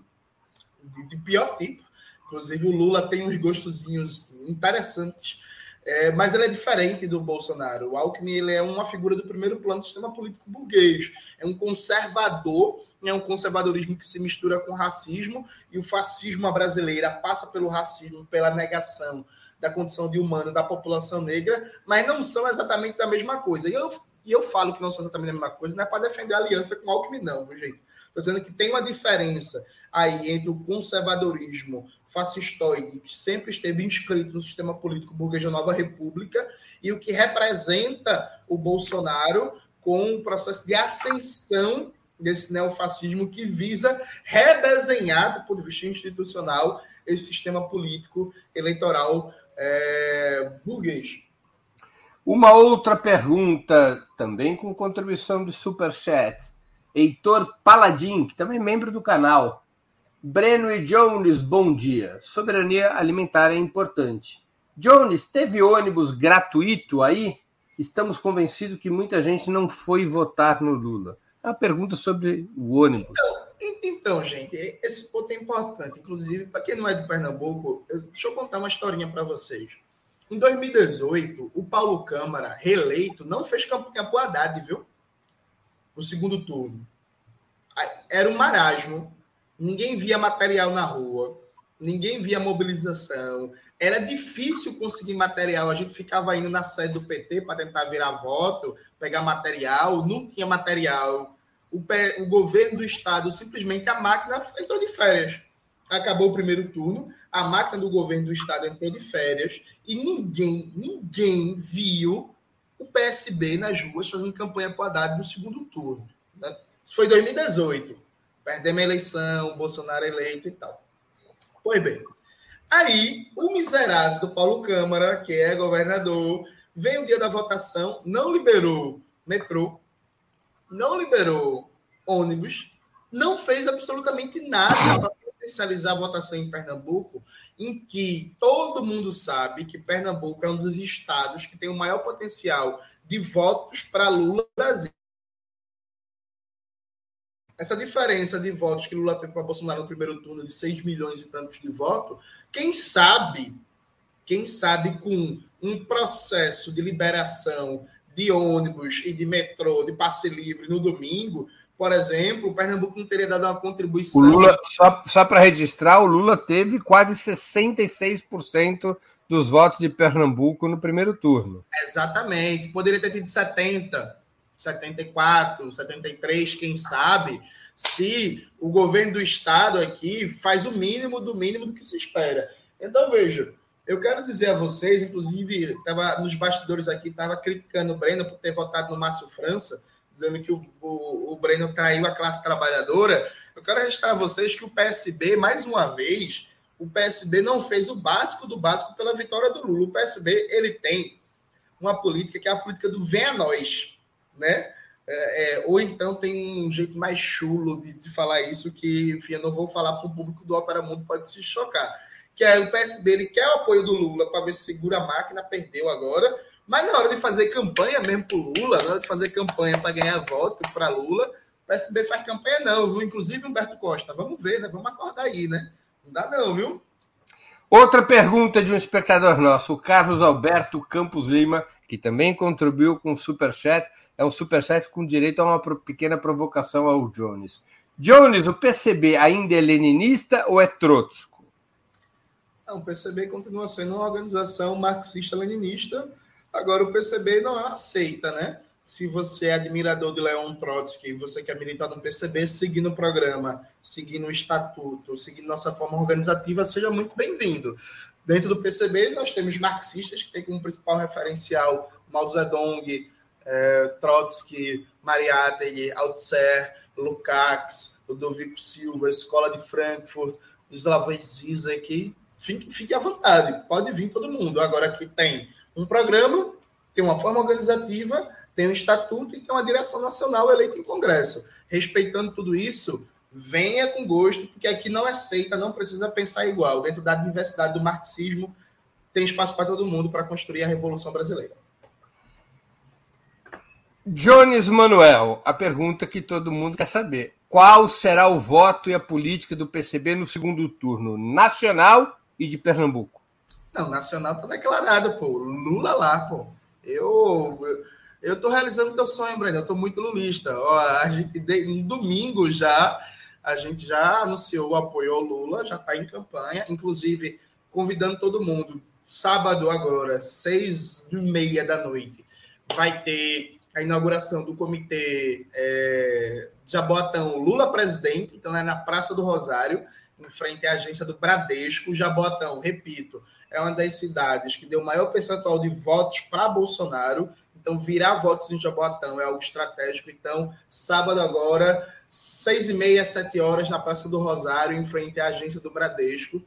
de, de pior tipo. Inclusive, o Lula tem uns gostozinhos interessantes é, mas ele é diferente do Bolsonaro. O Alckmin ele é uma figura do primeiro plano do sistema político burguês. É um conservador, é um conservadorismo que se mistura com racismo, e o fascismo brasileira passa pelo racismo, pela negação da condição de humano da população negra, mas não são exatamente a mesma coisa. E eu, e eu falo que não são exatamente a mesma coisa, não é para defender a aliança com o Alckmin, não, viu, gente? Estou dizendo que tem uma diferença aí entre o conservadorismo fascistoide que sempre esteve inscrito no sistema político burguês da Nova República e o que representa o Bolsonaro com o processo de ascensão desse neofascismo que visa redesenhar, do ponto de vista institucional, esse sistema político eleitoral é, burguês. Uma outra pergunta, também com contribuição de Superchat. Heitor Paladim, que também é membro do canal. Breno e Jones, bom dia. Soberania alimentar é importante. Jones, teve ônibus gratuito aí? Estamos convencidos que muita gente não foi votar no Lula. A pergunta sobre o ônibus. Então, então gente, esse ponto é importante. Inclusive, para quem não é de Pernambuco, eu, deixa eu contar uma historinha para vocês. Em 2018, o Paulo Câmara, reeleito, não fez campanha por Haddad, viu? No segundo turno. Era um marasmo ninguém via material na rua, ninguém via mobilização, era difícil conseguir material. A gente ficava indo na sede do PT para tentar virar voto, pegar material, não tinha material. O, o, governo do estado simplesmente a máquina entrou de férias. Acabou o primeiro turno, a máquina do governo do estado entrou de férias e ninguém, ninguém viu o PSB nas ruas fazendo campanha para o Haddad no segundo turno. Né? Isso foi 2018 perdemos a eleição, Bolsonaro eleito e tal. Pois bem, aí o miserável do Paulo Câmara, que é governador, vem o dia da votação, não liberou metrô, não liberou ônibus, não fez absolutamente nada para potencializar a votação em Pernambuco, em que todo mundo sabe que Pernambuco é um dos estados que tem o maior potencial de votos para Lula Brasil. Essa diferença de votos que Lula teve para Bolsonaro no primeiro turno de 6 milhões e tantos de votos, quem sabe, quem sabe com um processo de liberação de ônibus e de metrô, de passe livre no domingo, por exemplo, o Pernambuco não teria dado uma contribuição. O Lula, só, só para registrar, o Lula teve quase 66% dos votos de Pernambuco no primeiro turno. Exatamente. Poderia ter tido 70%. 74, 73, quem sabe, se o governo do estado aqui faz o mínimo do mínimo do que se espera. Então, veja, eu quero dizer a vocês, inclusive, estava nos bastidores aqui, estava criticando o Breno por ter votado no Márcio França, dizendo que o, o, o Breno traiu a classe trabalhadora. Eu quero registrar a vocês que o PSB, mais uma vez, o PSB não fez o básico do básico pela vitória do Lula. O PSB ele tem uma política que é a política do venha nós né? É, é, ou então tem um jeito mais chulo de, de falar isso que, enfim, eu não vou falar para o público do Opera Mundo, pode se chocar. Que é o PSB, ele quer o apoio do Lula para ver se segura a máquina, perdeu agora, mas na hora de fazer campanha mesmo para Lula, na hora de fazer campanha para ganhar voto para Lula, o PSB faz campanha não, viu? Inclusive Humberto Costa, vamos ver, né? Vamos acordar aí, né? Não dá não, viu? Outra pergunta de um espectador nosso, o Carlos Alberto Campos Lima, que também contribuiu com o Superchat. É um Superchat com direito a uma pequena provocação ao Jones. Jones, o PCB ainda é leninista ou é trotsko? Não, o PCB continua sendo uma organização marxista-leninista. Agora, o PCB não aceita, né? se você é admirador de Leon Trotsky, você quer militar no PCB, seguindo o programa, seguindo o estatuto, seguindo nossa forma organizativa, seja muito bem-vindo. Dentro do PCB, nós temos marxistas, que tem como principal referencial Mao Zedong, é, Trotsky, Mariátegui, Althusser, Lukács, Ludovico Silva, Escola de Frankfurt, Slavoj Zizek, fique, fique à vontade, pode vir todo mundo. Agora aqui tem um programa, tem uma forma organizativa, tem um estatuto e tem uma direção nacional eleita em Congresso. Respeitando tudo isso, venha com gosto, porque aqui não é seita, não precisa pensar igual. Dentro da diversidade do marxismo, tem espaço para todo mundo para construir a Revolução Brasileira. Jones Manuel, a pergunta que todo mundo quer saber. Qual será o voto e a política do PCB no segundo turno, nacional e de Pernambuco? Não, nacional está declarado, pô. Lula lá, pô. Eu, eu tô realizando teu sonho, Breno. Eu tô muito lulista. Ó, a gente, no domingo já, a gente já anunciou o apoio ao Lula, já está em campanha, inclusive convidando todo mundo. Sábado agora, seis e meia da noite, vai ter a inauguração do comitê é, Jaboatão Lula presidente, então é na Praça do Rosário, em frente à agência do Bradesco. Jaboatão, repito, é uma das cidades que deu maior percentual de votos para Bolsonaro. Então, virar votos em Jaboatão é algo estratégico. Então, sábado agora, seis e meia, sete horas, na Praça do Rosário, em frente à agência do Bradesco.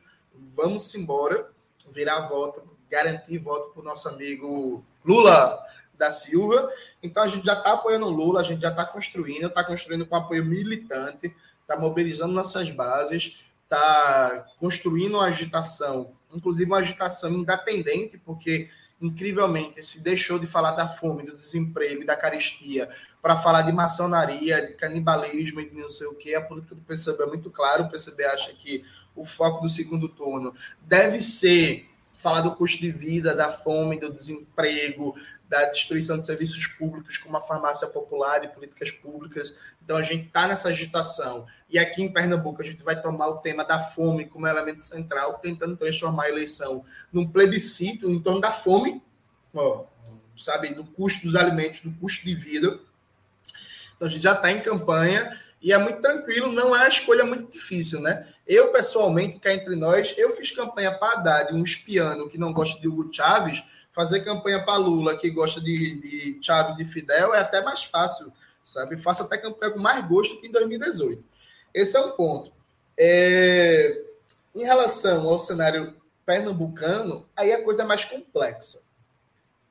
Vamos embora, virar voto, garantir voto para o nosso amigo Lula da Silva. Então, a gente já está apoiando o Lula, a gente já está construindo, está construindo com apoio militante, está mobilizando nossas bases, está construindo uma agitação inclusive uma agitação independente, porque incrivelmente se deixou de falar da fome, do desemprego e da caristia para falar de maçonaria, de canibalismo e de não sei o que. A política do PCB é muito clara. O PCB acha que o foco do segundo turno deve ser falar do custo de vida, da fome, do desemprego, da destruição de serviços públicos, como a farmácia popular e políticas públicas. Então, a gente está nessa agitação. E aqui em Pernambuco, a gente vai tomar o tema da fome como elemento central, tentando transformar a eleição num plebiscito em torno da fome, ó, sabe, do custo dos alimentos, do custo de vida. Então, a gente já está em campanha e é muito tranquilo, não é uma escolha muito difícil, né? Eu, pessoalmente, cá entre nós, eu fiz campanha para Haddad, um espiano que não gosta de Hugo Chávez, fazer campanha para Lula, que gosta de, de Chaves e Fidel, é até mais fácil, sabe? Faça até campanha com mais gosto que em 2018. Esse é um ponto. É... Em relação ao cenário pernambucano, aí a coisa é mais complexa,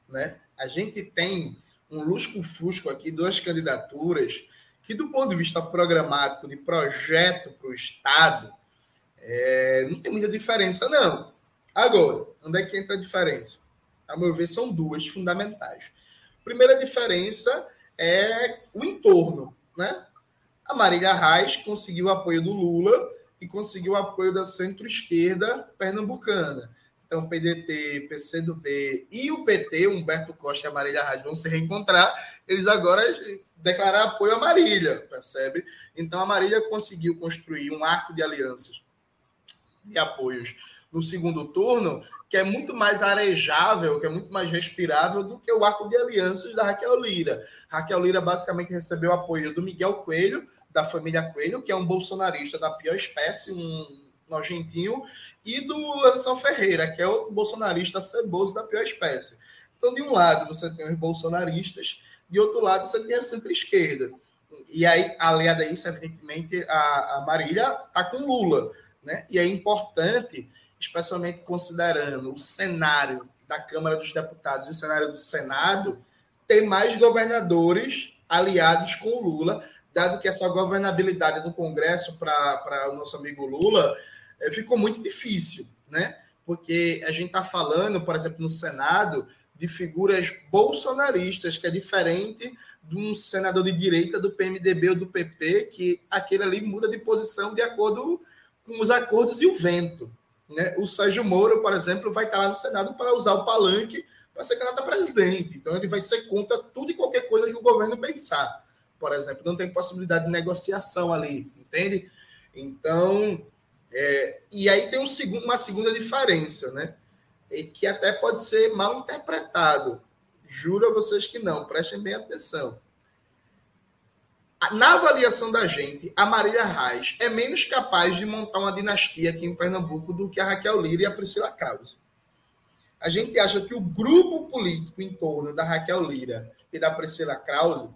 né? A gente tem um lusco-fusco aqui, duas candidaturas que, do ponto de vista programático, de projeto para o Estado, é... não tem muita diferença, não. Agora, onde é que entra a diferença? A meu ver, são duas fundamentais. Primeira diferença é o entorno, né? A Marília Reis conseguiu o apoio do Lula e conseguiu o apoio da centro-esquerda pernambucana. Então, PDT, PCdoB e o PT, Humberto Costa e a Marília Reis vão se reencontrar. Eles agora declararam apoio a Marília, percebe? Então, a Marília conseguiu construir um arco de alianças e apoios no segundo turno que é muito mais arejável, que é muito mais respirável do que o arco de alianças da Raquel Lira. Raquel Lira basicamente recebeu apoio do Miguel Coelho, da família Coelho, que é um bolsonarista da pior espécie, um nojentinho, e do Lanção Ferreira, que é outro bolsonarista ceboso da pior espécie. Então, de um lado, você tem os bolsonaristas, de outro lado, você tem a centro-esquerda. E aí, aliada a isso, evidentemente, a, a Marília está com Lula. Né? E é importante especialmente considerando o cenário da Câmara dos Deputados e o cenário do Senado, ter mais governadores aliados com o Lula, dado que essa governabilidade no Congresso para o nosso amigo Lula eh, ficou muito difícil, né? Porque a gente está falando, por exemplo, no Senado, de figuras bolsonaristas, que é diferente de um senador de direita do PMDB ou do PP, que aquele ali muda de posição de acordo com os acordos e o vento né, o Sérgio Moro, por exemplo, vai estar lá no Senado para usar o palanque para ser candidato a presidente. Então, ele vai ser contra tudo e qualquer coisa que o governo pensar. Por exemplo, não tem possibilidade de negociação ali, entende? Então, é, e aí tem um segundo, uma segunda diferença, né? E que até pode ser mal interpretado. Juro a vocês que não, prestem bem atenção. Na avaliação da gente, a Marília Reis é menos capaz de montar uma dinastia aqui em Pernambuco do que a Raquel Lira e a Priscila Krause. A gente acha que o grupo político em torno da Raquel Lira e da Priscila Krause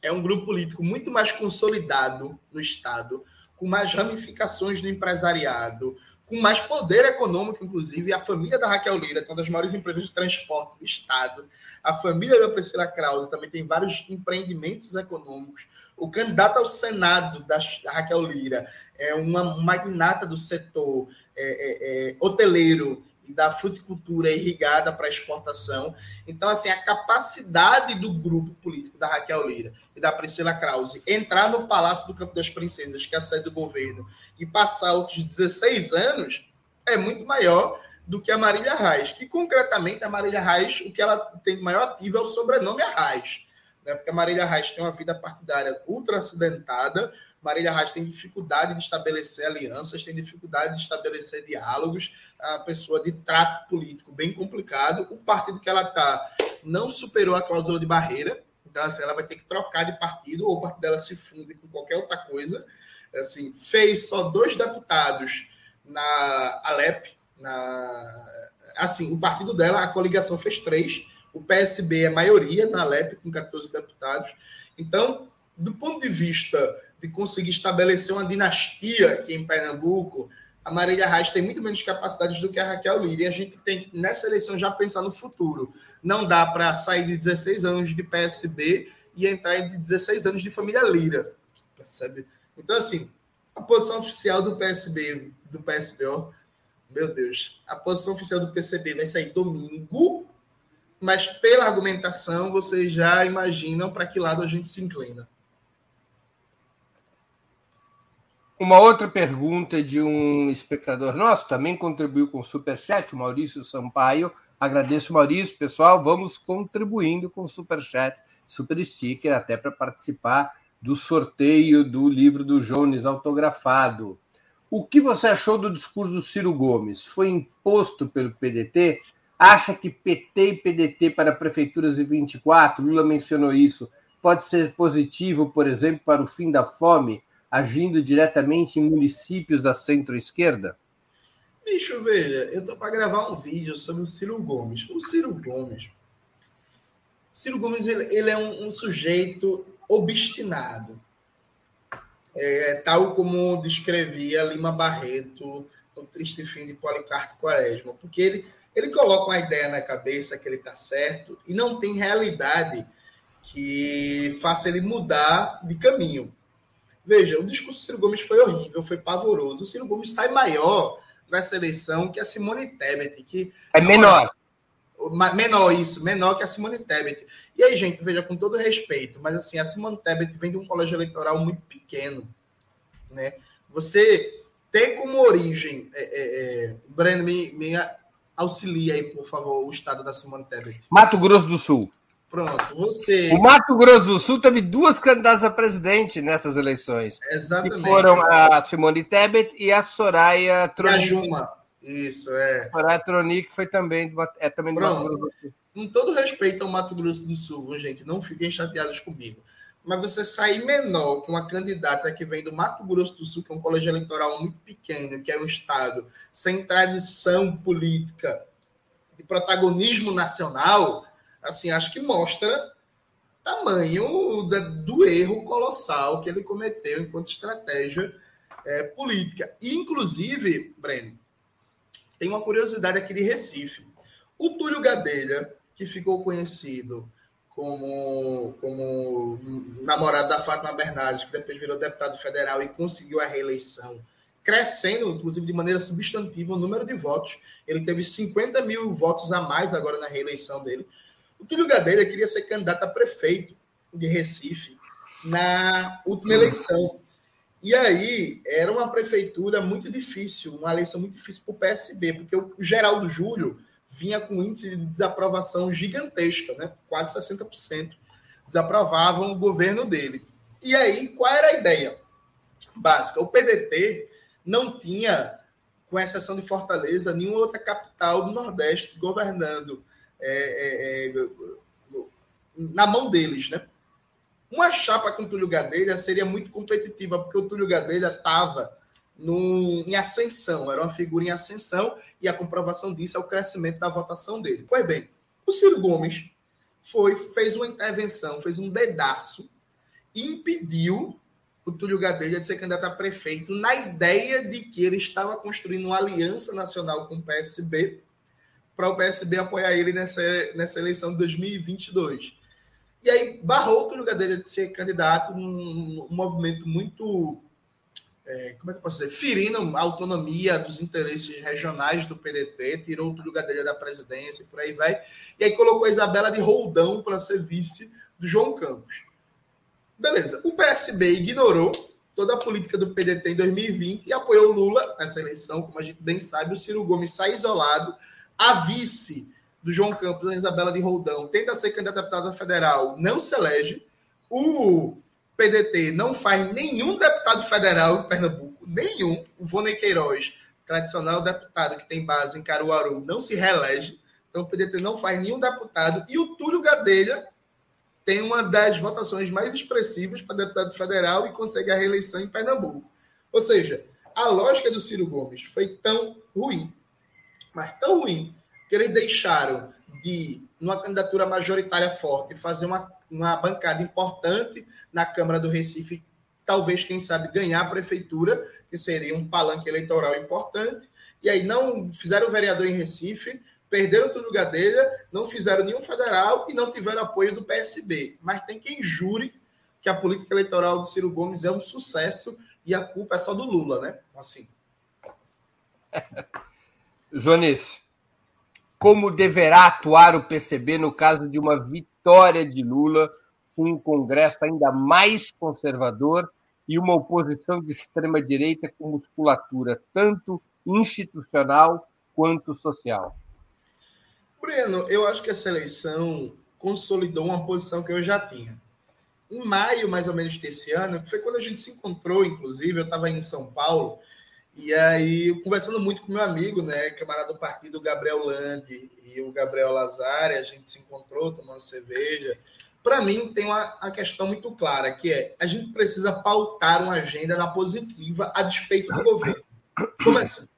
é um grupo político muito mais consolidado no Estado, com mais ramificações no empresariado, com mais poder econômico, inclusive. A família da Raquel Lira, que é uma das maiores empresas de transporte do Estado. A família da Priscila Krause também tem vários empreendimentos econômicos. O candidato ao Senado da Raquel Lira é uma magnata do setor é, é, é, hoteleiro da fruticultura irrigada para exportação. Então, assim, a capacidade do grupo político da Raquel Lira e da Priscila Krause entrar no Palácio do Campo das Princesas, que é a sede do governo, e passar outros 16 anos é muito maior do que a Marília Reis, que concretamente a Marília Reis, o que ela tem maior ativo é o sobrenome Reis, né? porque a Marília Reis tem uma vida partidária ultra acidentada, Marília Reis tem dificuldade de estabelecer alianças, tem dificuldade de estabelecer diálogos, a pessoa de trato político bem complicado. O partido que ela está não superou a cláusula de barreira, então assim, ela vai ter que trocar de partido ou o partido dela se funde com qualquer outra coisa. Assim, fez só dois deputados na Alep, na assim, o partido dela, a coligação fez três, o PSB é maioria na Alep com 14 deputados. Então, do ponto de vista de conseguir estabelecer uma dinastia aqui em Pernambuco, a Marília Reis tem muito menos capacidades do que a Raquel Lira. E a gente tem nessa eleição, já pensar no futuro. Não dá para sair de 16 anos de PSB e entrar de 16 anos de família Lira. Percebe? Então, assim, a posição oficial do PSB, do PSB, ó, meu Deus, a posição oficial do PCB vai sair domingo, mas pela argumentação, vocês já imaginam para que lado a gente se inclina. Uma outra pergunta de um espectador nosso, também contribuiu com o Superchat, o Maurício Sampaio. Agradeço, Maurício. Pessoal, vamos contribuindo com o Superchat, Super Sticker, até para participar do sorteio do livro do Jones autografado. O que você achou do discurso do Ciro Gomes? Foi imposto pelo PDT? Acha que PT e PDT para prefeituras de 24, Lula mencionou isso, pode ser positivo, por exemplo, para o fim da fome? Agindo diretamente em municípios da centro-esquerda? Bicho, veja, eu tô para gravar um vídeo sobre o Ciro Gomes. O Ciro Gomes. O Ciro Gomes ele, ele é um, um, sujeito obstinado. É, tal como descrevia Lima Barreto no Triste Fim de Policarpo Quaresma, porque ele, ele coloca uma ideia na cabeça que ele está certo e não tem realidade que faça ele mudar de caminho. Veja, o discurso do Ciro Gomes foi horrível, foi pavoroso. O Ciro Gomes sai maior nessa eleição que a Simone Tebet, que é menor. Menor isso, menor que a Simone Tebet. E aí, gente, veja, com todo respeito, mas assim, a Simone Tebet vem de um colégio eleitoral muito pequeno, né? Você tem como origem, é, é, é, Breno, me, me auxilia aí, por favor, o estado da Simone Tebet. Mato Grosso do Sul. Pronto, você. O Mato Grosso do Sul teve duas candidatas a presidente nessas eleições. Exatamente. Que foram a Simone Tebet e a Soraya Tronic. A Juma. Isso, é. Soraya Tronic foi também, é também do Pronto. Mato Grosso do Sul. Com todo respeito ao Mato Grosso do Sul, gente, não fiquem chateados comigo. Mas você sair menor com uma candidata que vem do Mato Grosso do Sul, que é um colégio eleitoral muito pequeno, que é um estado sem tradição política, de protagonismo nacional assim, acho que mostra tamanho do erro colossal que ele cometeu enquanto estratégia é, política. E, inclusive, Breno, tem uma curiosidade aqui de Recife. O Túlio Gadelha, que ficou conhecido como, como namorado da Fátima Bernardes, que depois virou deputado federal e conseguiu a reeleição, crescendo, inclusive de maneira substantiva, o número de votos. Ele teve 50 mil votos a mais agora na reeleição dele. O Túlio Gadelha queria ser candidato a prefeito de Recife na última eleição. E aí era uma prefeitura muito difícil, uma eleição muito difícil para o PSB, porque o Geraldo Júlio vinha com índice de desaprovação gigantesca, né? quase 60% desaprovavam o governo dele. E aí, qual era a ideia básica? O PDT não tinha, com exceção de Fortaleza, nenhuma outra capital do Nordeste governando é, é, é, na mão deles, né? Uma chapa com Túlio Gadelha seria muito competitiva, porque o Túlio Gadelha estava em ascensão, era uma figura em ascensão, e a comprovação disso é o crescimento da votação dele. Pois bem, o Ciro Gomes foi, fez uma intervenção, fez um dedaço e impediu o Túlio Gadelha de ser candidato a prefeito na ideia de que ele estava construindo uma aliança nacional com o PSB para o PSB apoiar ele nessa, nessa eleição de 2022. E aí barrou o Túlio Gadelha de ser candidato num, num movimento muito, é, como é que eu posso dizer, ferindo a autonomia dos interesses regionais do PDT, tirou o Túlio Gadelha da presidência e por aí vai. E aí colocou a Isabela de Roldão para ser vice do João Campos. Beleza. O PSB ignorou toda a política do PDT em 2020 e apoiou Lula nessa eleição, como a gente bem sabe. O Ciro Gomes sai isolado. A vice do João Campos, a Isabela de Roldão, tenta ser candidata a deputada federal, não se elege. O PDT não faz nenhum deputado federal em Pernambuco, nenhum. O Vonei Queiroz, tradicional deputado que tem base em Caruaru, não se reelege. Então o PDT não faz nenhum deputado. E o Túlio Gadelha tem uma das votações mais expressivas para deputado federal e consegue a reeleição em Pernambuco. Ou seja, a lógica do Ciro Gomes foi tão ruim, mas tão ruim, que eles deixaram de, numa candidatura majoritária forte, fazer uma, uma bancada importante na Câmara do Recife, talvez, quem sabe, ganhar a prefeitura, que seria um palanque eleitoral importante, e aí não fizeram vereador em Recife, perderam tudo Gadelha, não fizeram nenhum federal e não tiveram apoio do PSB. Mas tem quem jure que a política eleitoral do Ciro Gomes é um sucesso e a culpa é só do Lula, né? Assim. Jones, como deverá atuar o PCB no caso de uma vitória de Lula com um Congresso ainda mais conservador e uma oposição de extrema-direita com musculatura tanto institucional quanto social? Breno, eu acho que essa eleição consolidou uma posição que eu já tinha. Em maio, mais ou menos, desse ano, foi quando a gente se encontrou, inclusive, eu estava em São Paulo, e aí, conversando muito com meu amigo, né, camarada do partido, Gabriel Landi e o Gabriel Lazari, a gente se encontrou tomando cerveja. Para mim, tem uma, uma questão muito clara, que é a gente precisa pautar uma agenda na positiva a despeito do governo. Começando.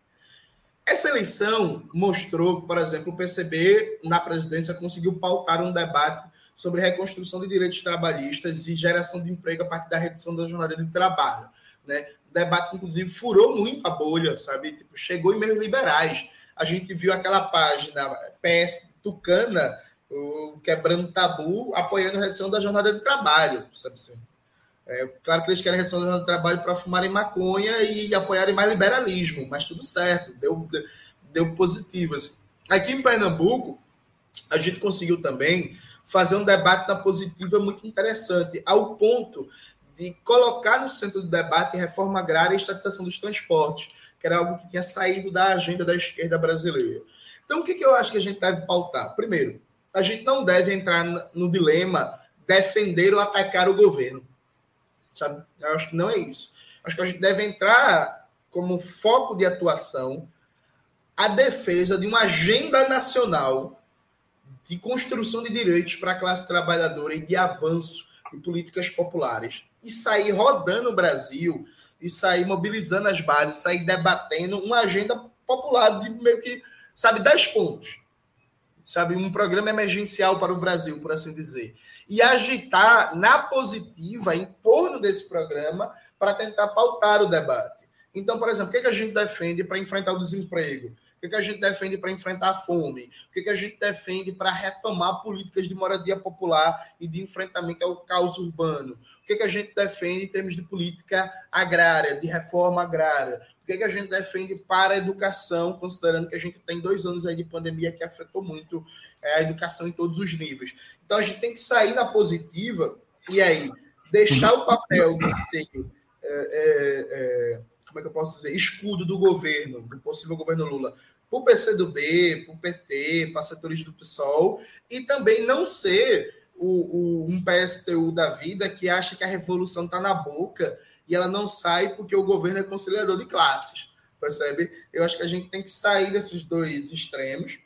Essa eleição mostrou por exemplo, o PCB, na presidência, conseguiu pautar um debate sobre reconstrução de direitos trabalhistas e geração de emprego a partir da redução da jornada de trabalho. Né? Debate inclusive, furou muito a bolha, sabe? Tipo, chegou em meios liberais. A gente viu aquela página PS Tucana, o Quebrando Tabu, apoiando a redução da jornada de trabalho, sabe assim? É, claro que eles querem redução da jornada de trabalho para fumarem maconha e apoiarem mais liberalismo, mas tudo certo, deu, deu positivo. Assim. Aqui em Pernambuco, a gente conseguiu também fazer um debate na positiva muito interessante, ao ponto de colocar no centro do debate reforma agrária e estatização dos transportes, que era algo que tinha saído da agenda da esquerda brasileira. Então, o que, que eu acho que a gente deve pautar? Primeiro, a gente não deve entrar no dilema defender ou atacar o governo. Sabe? Eu acho que não é isso. Acho que a gente deve entrar como foco de atuação a defesa de uma agenda nacional de construção de direitos para a classe trabalhadora e de avanço de políticas populares e sair rodando o Brasil e sair mobilizando as bases, sair debatendo uma agenda popular de meio que, sabe, 10 pontos. Sabe, um programa emergencial para o Brasil, por assim dizer. E agitar na positiva, em torno desse programa, para tentar pautar o debate. Então, por exemplo, o que, é que a gente defende para enfrentar o desemprego? Que, que a gente defende para enfrentar a fome? O que, que a gente defende para retomar políticas de moradia popular e de enfrentamento ao caos urbano? O que, que a gente defende em termos de política agrária, de reforma agrária? O que, que a gente defende para a educação, considerando que a gente tem dois anos aí de pandemia que afetou muito é, a educação em todos os níveis? Então, a gente tem que sair na positiva e aí deixar o papel de ser é, é, é, como é que eu posso dizer, escudo do governo, do possível governo Lula, para o PCdoB, para o PT, para setores do PSOL, e também não ser o, o, um PSTU da vida que acha que a revolução está na boca e ela não sai porque o governo é conciliador de classes, percebe? Eu acho que a gente tem que sair desses dois extremos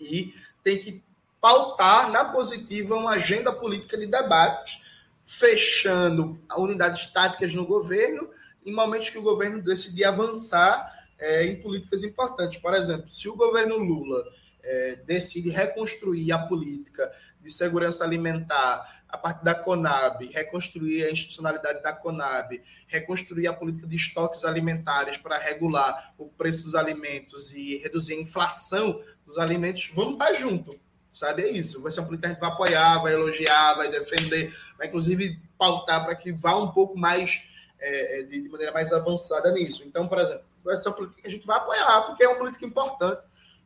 e tem que pautar na positiva uma agenda política de debates, fechando unidades táticas no governo em momentos que o governo decidir avançar é, em políticas importantes. Por exemplo, se o governo Lula é, decide reconstruir a política de segurança alimentar a partir da Conab, reconstruir a institucionalidade da Conab, reconstruir a política de estoques alimentares para regular o preço dos alimentos e reduzir a inflação dos alimentos, vamos estar junto, sabe? É isso. Vai ser uma política que a gente vai apoiar, vai elogiar, vai defender, vai inclusive pautar para que vá um pouco mais, é, é de maneira mais avançada nisso. Então, por exemplo, vai ser uma política que a gente vai apoiar, porque é uma política importante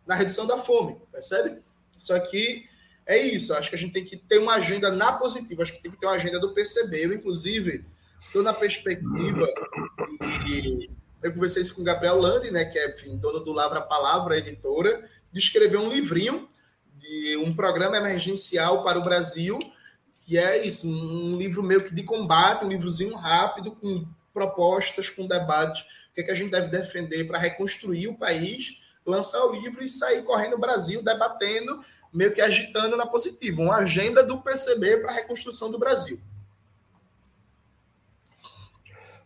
na redução da fome, percebe? Só que é isso. Acho que a gente tem que ter uma agenda na positiva. Acho que tem que ter uma agenda do PCB. Eu, inclusive, estou na perspectiva e eu conversei isso com o Gabriel Landi, né, que é enfim, dono do Lavra Palavra, editora, de escrever um livrinho de um programa emergencial para o Brasil, que é isso, um livro meio que de combate, um livrozinho rápido, com propostas, com debates, o que, é que a gente deve defender para reconstruir o país, lançar o livro e sair correndo o Brasil, debatendo meio que agitando na positiva, uma agenda do PCB para a reconstrução do Brasil.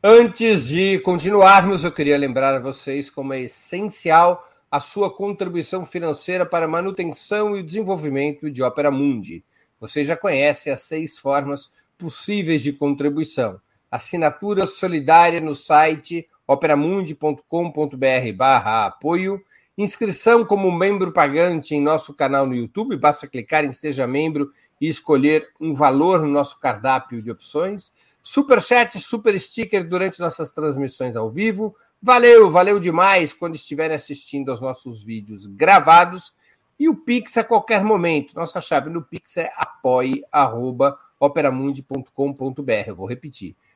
Antes de continuarmos, eu queria lembrar a vocês como é essencial a sua contribuição financeira para a manutenção e desenvolvimento de Opera Mundi. Você já conhece as seis formas possíveis de contribuição. Assinatura solidária no site operamundi.com.br/apoio Inscrição como membro pagante em nosso canal no YouTube, basta clicar em Seja Membro e escolher um valor no nosso cardápio de opções. Super chat, super sticker durante nossas transmissões ao vivo. Valeu, valeu demais quando estiverem assistindo aos nossos vídeos gravados. E o Pix a qualquer momento. Nossa chave no Pix é apoie.operamundi.com.br. Eu vou repetir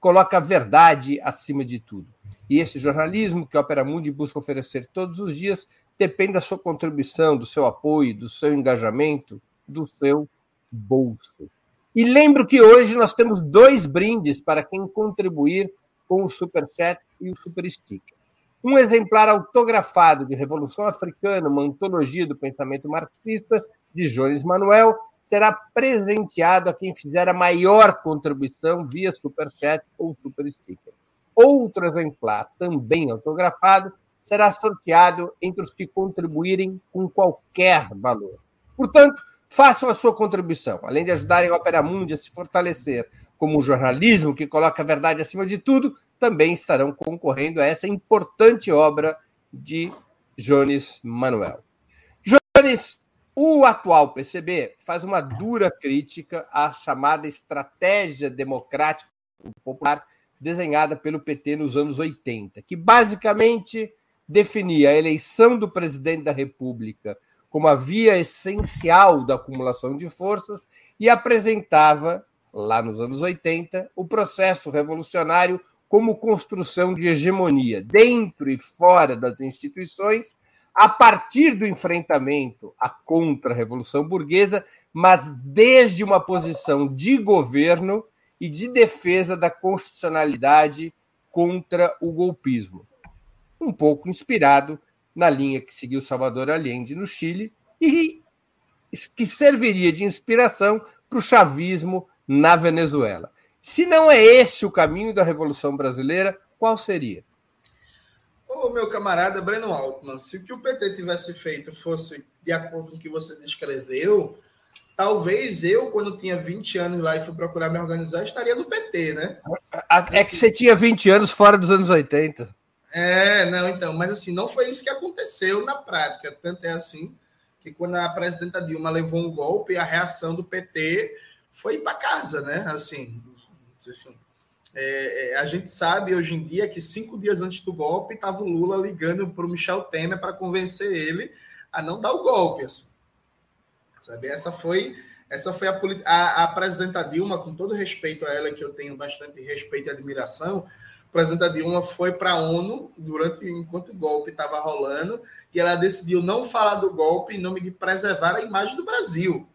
coloca a verdade acima de tudo. E esse jornalismo que a Opera Mundi busca oferecer todos os dias depende da sua contribuição, do seu apoio, do seu engajamento, do seu bolso. E lembro que hoje nós temos dois brindes para quem contribuir com o Super Chat e o Super Sticker. Um exemplar autografado de Revolução Africana, uma antologia do pensamento marxista, de Jones Manuel, será presenteado a quem fizer a maior contribuição via Superchat ou Super Sticker. Outro exemplar, também autografado, será sorteado entre os que contribuírem com qualquer valor. Portanto, façam a sua contribuição. Além de ajudarem a Opera Mundi a se fortalecer como um jornalismo que coloca a verdade acima de tudo, também estarão concorrendo a essa importante obra de Jones Manuel. Jones, o atual PCB faz uma dura crítica à chamada estratégia democrática popular desenhada pelo PT nos anos 80, que basicamente definia a eleição do presidente da República como a via essencial da acumulação de forças e apresentava, lá nos anos 80, o processo revolucionário como construção de hegemonia dentro e fora das instituições a partir do enfrentamento à contra-revolução burguesa, mas desde uma posição de governo e de defesa da constitucionalidade contra o golpismo. Um pouco inspirado na linha que seguiu Salvador Allende no Chile e que serviria de inspiração para o chavismo na Venezuela. Se não é esse o caminho da Revolução Brasileira, qual seria? Ô, meu camarada Breno Altman, se o que o PT tivesse feito fosse de acordo com o que você descreveu, talvez eu, quando tinha 20 anos lá e fui procurar me organizar, estaria no PT, né? É que você tinha 20 anos fora dos anos 80. É, não, então, mas assim, não foi isso que aconteceu na prática. Tanto é assim que quando a presidenta Dilma levou um golpe, a reação do PT foi para casa, né? Assim, assim é, é, a gente sabe hoje em dia que cinco dias antes do golpe estava o Lula ligando para o Michel Temer para convencer ele a não dar o golpe. Assim. Sabe? Essa foi essa foi a, a, a presidenta Dilma, com todo respeito a ela, que eu tenho bastante respeito e admiração, a presidenta Dilma foi para a ONU durante enquanto o golpe estava rolando e ela decidiu não falar do golpe em nome de preservar a imagem do Brasil.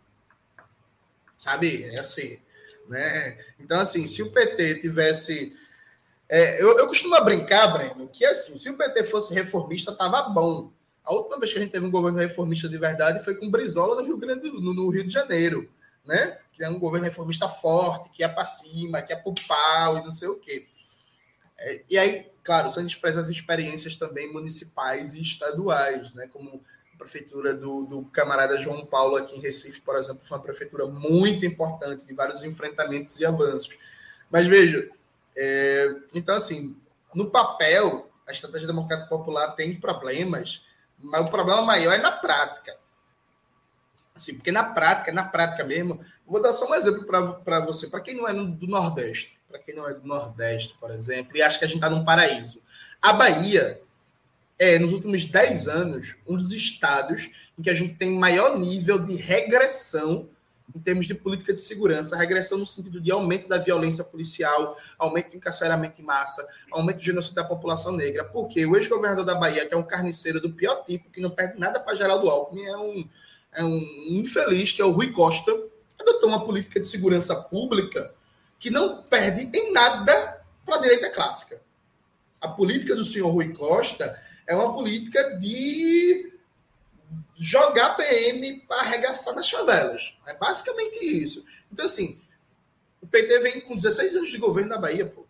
Sabe? É assim. Né? Então, assim, se o PT tivesse. É, eu, eu costumo brincar, Breno, que assim, se o PT fosse reformista, estava bom. A última vez que a gente teve um governo reformista de verdade foi com Brizola no Rio Grande no, no Rio de Janeiro, né? Que é um governo reformista forte, que é para cima, que é para o pau e não sei o quê. É, e aí, claro, se a gente preza as experiências também municipais e estaduais, né? Como prefeitura do, do camarada João Paulo aqui em Recife, por exemplo, foi uma prefeitura muito importante, de vários enfrentamentos e avanços. Mas veja, é, então assim, no papel, a estratégia democrática popular tem problemas, mas o problema maior é na prática. Assim, porque na prática, na prática mesmo, vou dar só um exemplo para você, para quem não é do Nordeste, para quem não é do Nordeste, por exemplo, e acha que a gente está num paraíso. A Bahia é, nos últimos 10 anos, um dos estados em que a gente tem maior nível de regressão em termos de política de segurança, regressão no sentido de aumento da violência policial, aumento do encarceramento em massa, aumento do genocídio da população negra, porque o ex-governador da Bahia, que é um carniceiro do pior tipo, que não perde nada para Geraldo Alckmin, é um, é um infeliz, que é o Rui Costa, adotou uma política de segurança pública que não perde em nada para a direita clássica. A política do senhor Rui Costa é uma política de jogar PM para arregaçar nas favelas. É basicamente isso. Então, assim, o PT vem com 16 anos de governo na Bahia, pô.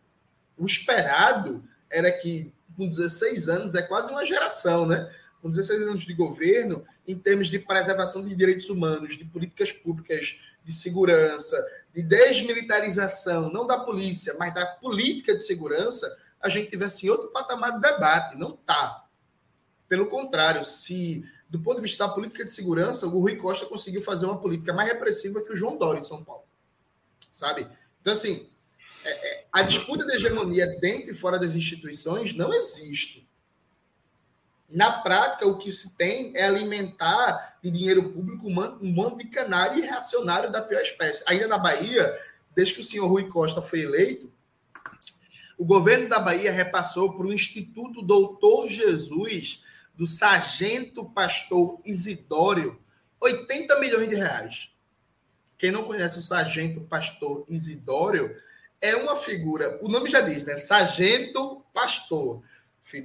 O esperado era que com 16 anos é quase uma geração, né? Com 16 anos de governo, em termos de preservação de direitos humanos, de políticas públicas de segurança, de desmilitarização, não da polícia, mas da política de segurança, a gente tivesse outro patamar de debate. Não está. Pelo contrário, se do ponto de vista da política de segurança, o Rui Costa conseguiu fazer uma política mais repressiva que o João Dória em São Paulo. Sabe? Então, assim, é, é, a disputa de hegemonia dentro e fora das instituições não existe. Na prática, o que se tem é alimentar de dinheiro público um monte de canário e reacionário da pior espécie. Ainda na Bahia, desde que o senhor Rui Costa foi eleito, o governo da Bahia repassou para o Instituto Doutor Jesus do sargento pastor Isidório 80 milhões de reais. Quem não conhece o sargento pastor Isidório é uma figura, o nome já diz, né? Sargento pastor.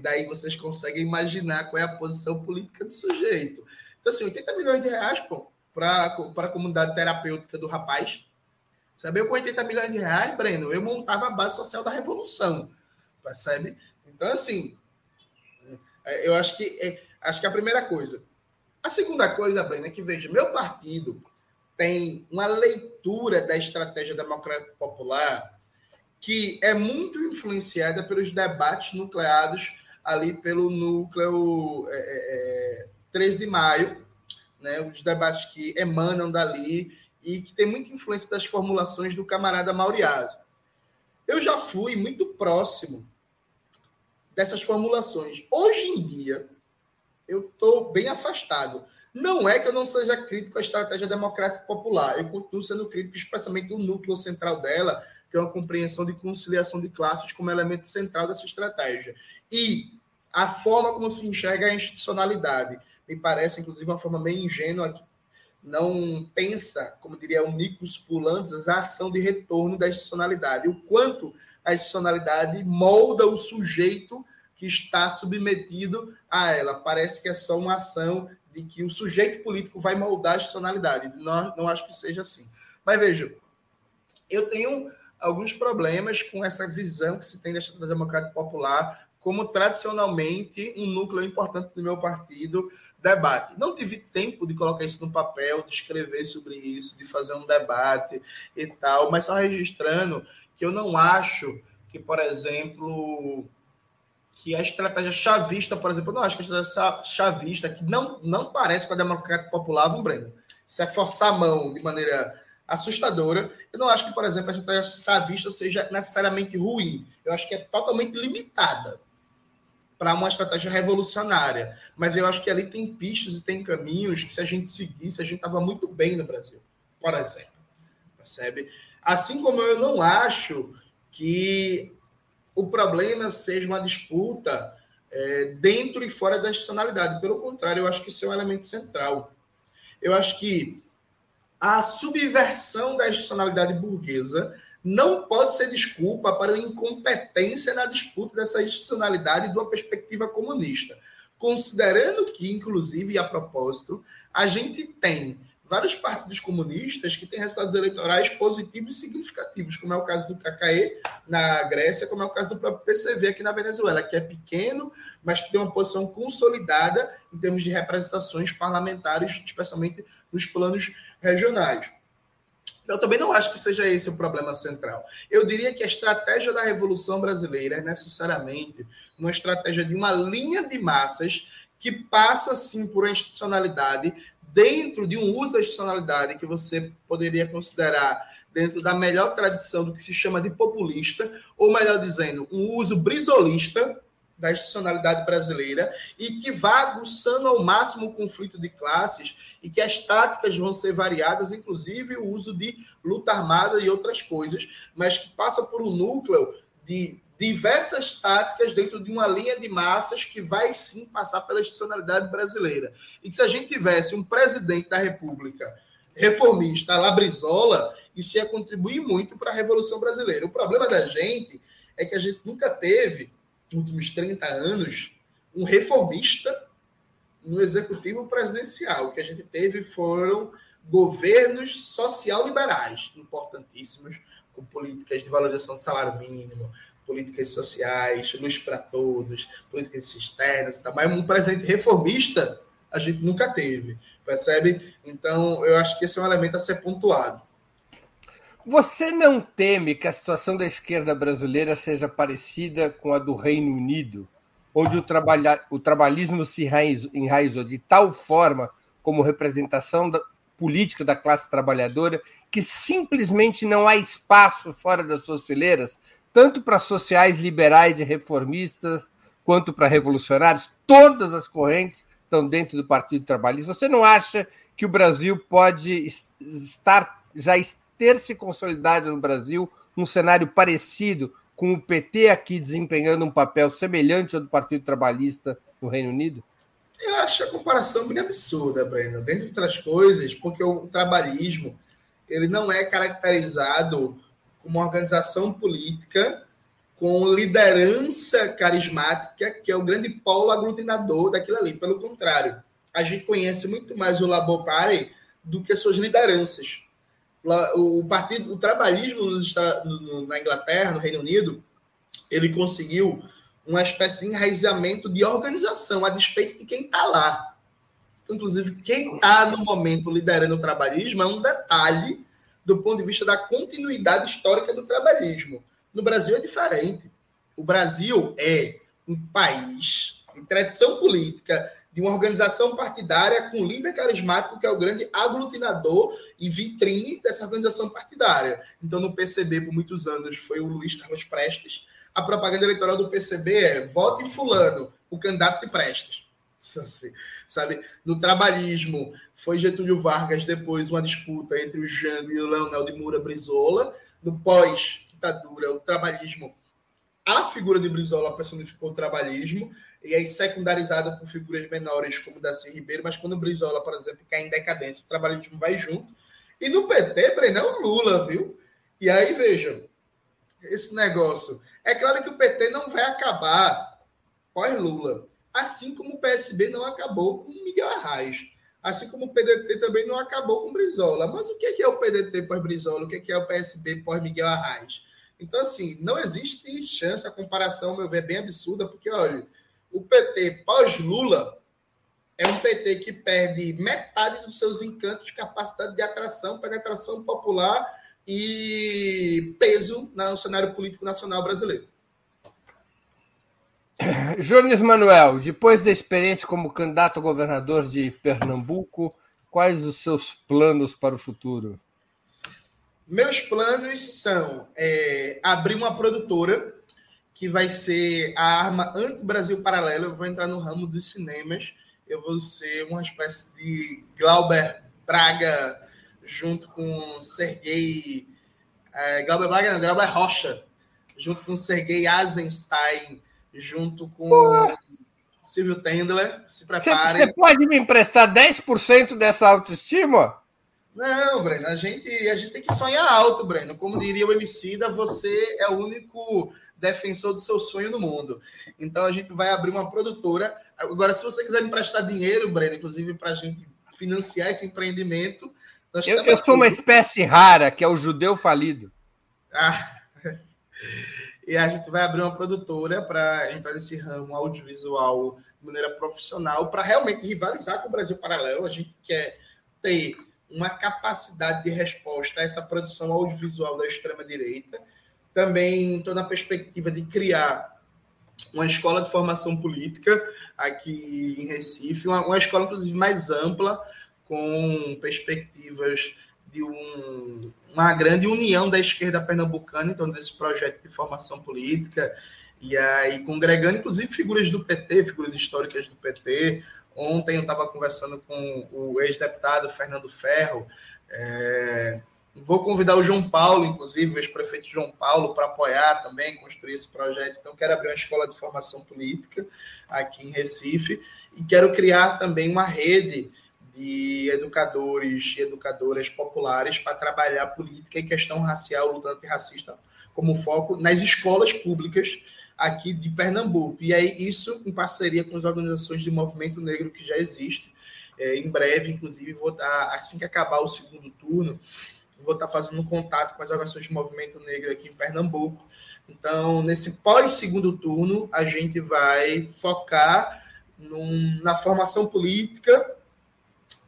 Daí vocês conseguem imaginar qual é a posição política do sujeito. Então, assim, 80 milhões de reais, pô, para a comunidade terapêutica do rapaz. Sabe, com 80 milhões de reais, Breno, eu montava a base social da revolução. Percebe? Então, assim, eu acho que é, acho que é a primeira coisa. A segunda coisa, Breno, é que veja, meu partido tem uma leitura da estratégia democrática popular que é muito influenciada pelos debates nucleados ali pelo núcleo é, é, 3 é, de maio, né, os debates que emanam dali e que tem muita influência das formulações do camarada Mauriaso. Eu já fui muito próximo dessas formulações. Hoje em dia, eu estou bem afastado. Não é que eu não seja crítico à estratégia democrática popular, eu continuo sendo crítico, especialmente o núcleo central dela, que é uma compreensão de conciliação de classes como elemento central dessa estratégia. E a forma como se enxerga a institucionalidade. Me parece, inclusive, uma forma meio ingênua não pensa, como diria o Nicos Pulantes, a ação de retorno da institucionalidade. O quanto a institucionalidade molda o sujeito que está submetido a ela. Parece que é só uma ação de que o sujeito político vai moldar a institucionalidade. Não, não acho que seja assim. Mas veja, eu tenho alguns problemas com essa visão que se tem da estratégia democrática popular como tradicionalmente um núcleo importante do meu partido debate. Não tive tempo de colocar isso no papel, de escrever sobre isso, de fazer um debate e tal, mas só registrando que eu não acho que, por exemplo, que a estratégia chavista, por exemplo, eu não acho que a estratégia chavista, que não, não parece com a democracia popular, vamos, Breno, isso é forçar a mão de maneira assustadora. Eu não acho que, por exemplo, a estratégia chavista seja necessariamente ruim. Eu acho que é totalmente limitada para uma estratégia revolucionária. Mas eu acho que ali tem pistas e tem caminhos que, se a gente seguisse, a gente estava muito bem no Brasil, por exemplo. Percebe? Assim como eu não acho que o problema seja uma disputa é, dentro e fora da institucionalidade. Pelo contrário, eu acho que isso é um elemento central. Eu acho que a subversão da institucionalidade burguesa não pode ser desculpa para a incompetência na disputa dessa institucionalidade de uma perspectiva comunista. Considerando que, inclusive, a propósito, a gente tem vários partidos comunistas que têm resultados eleitorais positivos e significativos, como é o caso do KKE na Grécia, como é o caso do próprio PCV aqui na Venezuela, que é pequeno, mas que tem uma posição consolidada em termos de representações parlamentares, especialmente nos planos regionais. Eu também não acho que seja esse o problema central. Eu diria que a estratégia da Revolução Brasileira é necessariamente uma estratégia de uma linha de massas que passa, sim, por uma institucionalidade dentro de um uso da institucionalidade que você poderia considerar dentro da melhor tradição do que se chama de populista, ou melhor dizendo, um uso brisolista da institucionalidade brasileira e que vá aguçando ao máximo o conflito de classes e que as táticas vão ser variadas, inclusive o uso de luta armada e outras coisas, mas que passa por um núcleo de diversas táticas dentro de uma linha de massas que vai sim passar pela institucionalidade brasileira. E que se a gente tivesse um presidente da República reformista, Labrizola, isso ia contribuir muito para a Revolução Brasileira. O problema da gente é que a gente nunca teve, últimos 30 anos, um reformista no executivo presidencial. O que a gente teve foram governos social-liberais, importantíssimos, com políticas de valorização do salário mínimo, políticas sociais, luz para todos, políticas externas e tal. Mas um presidente reformista a gente nunca teve, percebe? Então, eu acho que esse é um elemento a ser pontuado. Você não teme que a situação da esquerda brasileira seja parecida com a do Reino Unido, onde o, trabalha, o trabalhismo se enraizou, de tal forma como representação da, política da classe trabalhadora que simplesmente não há espaço fora das suas fileiras tanto para sociais, liberais e reformistas, quanto para revolucionários, todas as correntes estão dentro do Partido Trabalhista. Você não acha que o Brasil pode estar já ter se consolidado no Brasil um cenário parecido com o PT aqui desempenhando um papel semelhante ao do Partido Trabalhista no Reino Unido? Eu acho a comparação bem absurda, Breno. Dentre outras coisas, porque o trabalhismo ele não é caracterizado uma organização política com liderança carismática, que é o grande polo aglutinador daquilo ali. Pelo contrário, a gente conhece muito mais o Labour Party do que suas lideranças. O partido, o trabalhismo na Inglaterra, no Reino Unido, ele conseguiu uma espécie de enraizamento de organização, a despeito de quem está lá. Inclusive, quem está no momento liderando o trabalhismo é um detalhe do ponto de vista da continuidade histórica do trabalhismo. No Brasil é diferente. O Brasil é um país de tradição política, de uma organização partidária com líder carismático, que é o grande aglutinador e vitrine dessa organização partidária. Então, no PCB, por muitos anos, foi o Luiz Carlos Prestes. A propaganda eleitoral do PCB é vote em fulano, o candidato de Prestes. Sabe? No trabalhismo, foi Getúlio Vargas depois uma disputa entre o Jango e o Leonel de Moura Brizola. No pós-ditadura, o trabalhismo, a figura de Brizola personificou o trabalhismo, e aí secundarizada por figuras menores como Daci Ribeiro, mas quando Brizola, por exemplo, cai em decadência, o trabalhismo vai junto. E no PT, Brenão Lula, viu? E aí, vejam, esse negócio. É claro que o PT não vai acabar pós-Lula assim como o PSB não acabou com Miguel Arraes, assim como o PDT também não acabou com Brizola. Mas o que é o PDT pós-Brizola? O que é o PSB pós-Miguel Arraes? Então, assim, não existe chance, a comparação, meu ver, é bem absurda, porque, olha, o PT pós-Lula é um PT que perde metade dos seus encantos, capacidade de atração, penetração popular e peso no cenário político nacional brasileiro. Jones Manuel, depois da experiência como candidato a governador de Pernambuco, quais os seus planos para o futuro? Meus planos são é, abrir uma produtora que vai ser a arma anti-Brasil paralelo. Eu vou entrar no ramo dos cinemas. Eu vou ser uma espécie de Glauber Braga junto com Sergei. É, Glauber Braga, não, Glauber Rocha, junto com Sergei Eisenstein, junto com Silvio Tendler. Se prepare. Você pode me emprestar 10% dessa autoestima? Não, Breno, a gente, a gente tem que sonhar alto, Breno. Como diria o Emicida, você é o único defensor do seu sonho no mundo. Então a gente vai abrir uma produtora. Agora, se você quiser me emprestar dinheiro, Breno, inclusive para a gente financiar esse empreendimento. eu, eu sou uma espécie rara, que é o judeu falido. Ah. E a gente vai abrir uma produtora para entrar nesse ramo audiovisual de maneira profissional, para realmente rivalizar com o Brasil Paralelo. A gente quer ter uma capacidade de resposta a essa produção audiovisual da extrema-direita. Também estou na perspectiva de criar uma escola de formação política aqui em Recife, uma, uma escola, inclusive, mais ampla, com perspectivas de um, uma grande união da esquerda pernambucana, então, desse projeto de formação política, e aí congregando, inclusive, figuras do PT, figuras históricas do PT, Ontem eu estava conversando com o ex-deputado Fernando Ferro. É, vou convidar o João Paulo, inclusive, o ex-prefeito João Paulo, para apoiar também, construir esse projeto. Então, quero abrir uma escola de formação política aqui em Recife e quero criar também uma rede de educadores e educadoras populares para trabalhar política e questão racial, luta antirracista, como foco nas escolas públicas aqui de Pernambuco. E aí, isso em parceria com as organizações de movimento negro que já existe. É, em breve, inclusive, vou estar, assim que acabar o segundo turno, vou estar fazendo contato com as organizações de movimento negro aqui em Pernambuco. Então, nesse pós-segundo turno, a gente vai focar num, na formação política,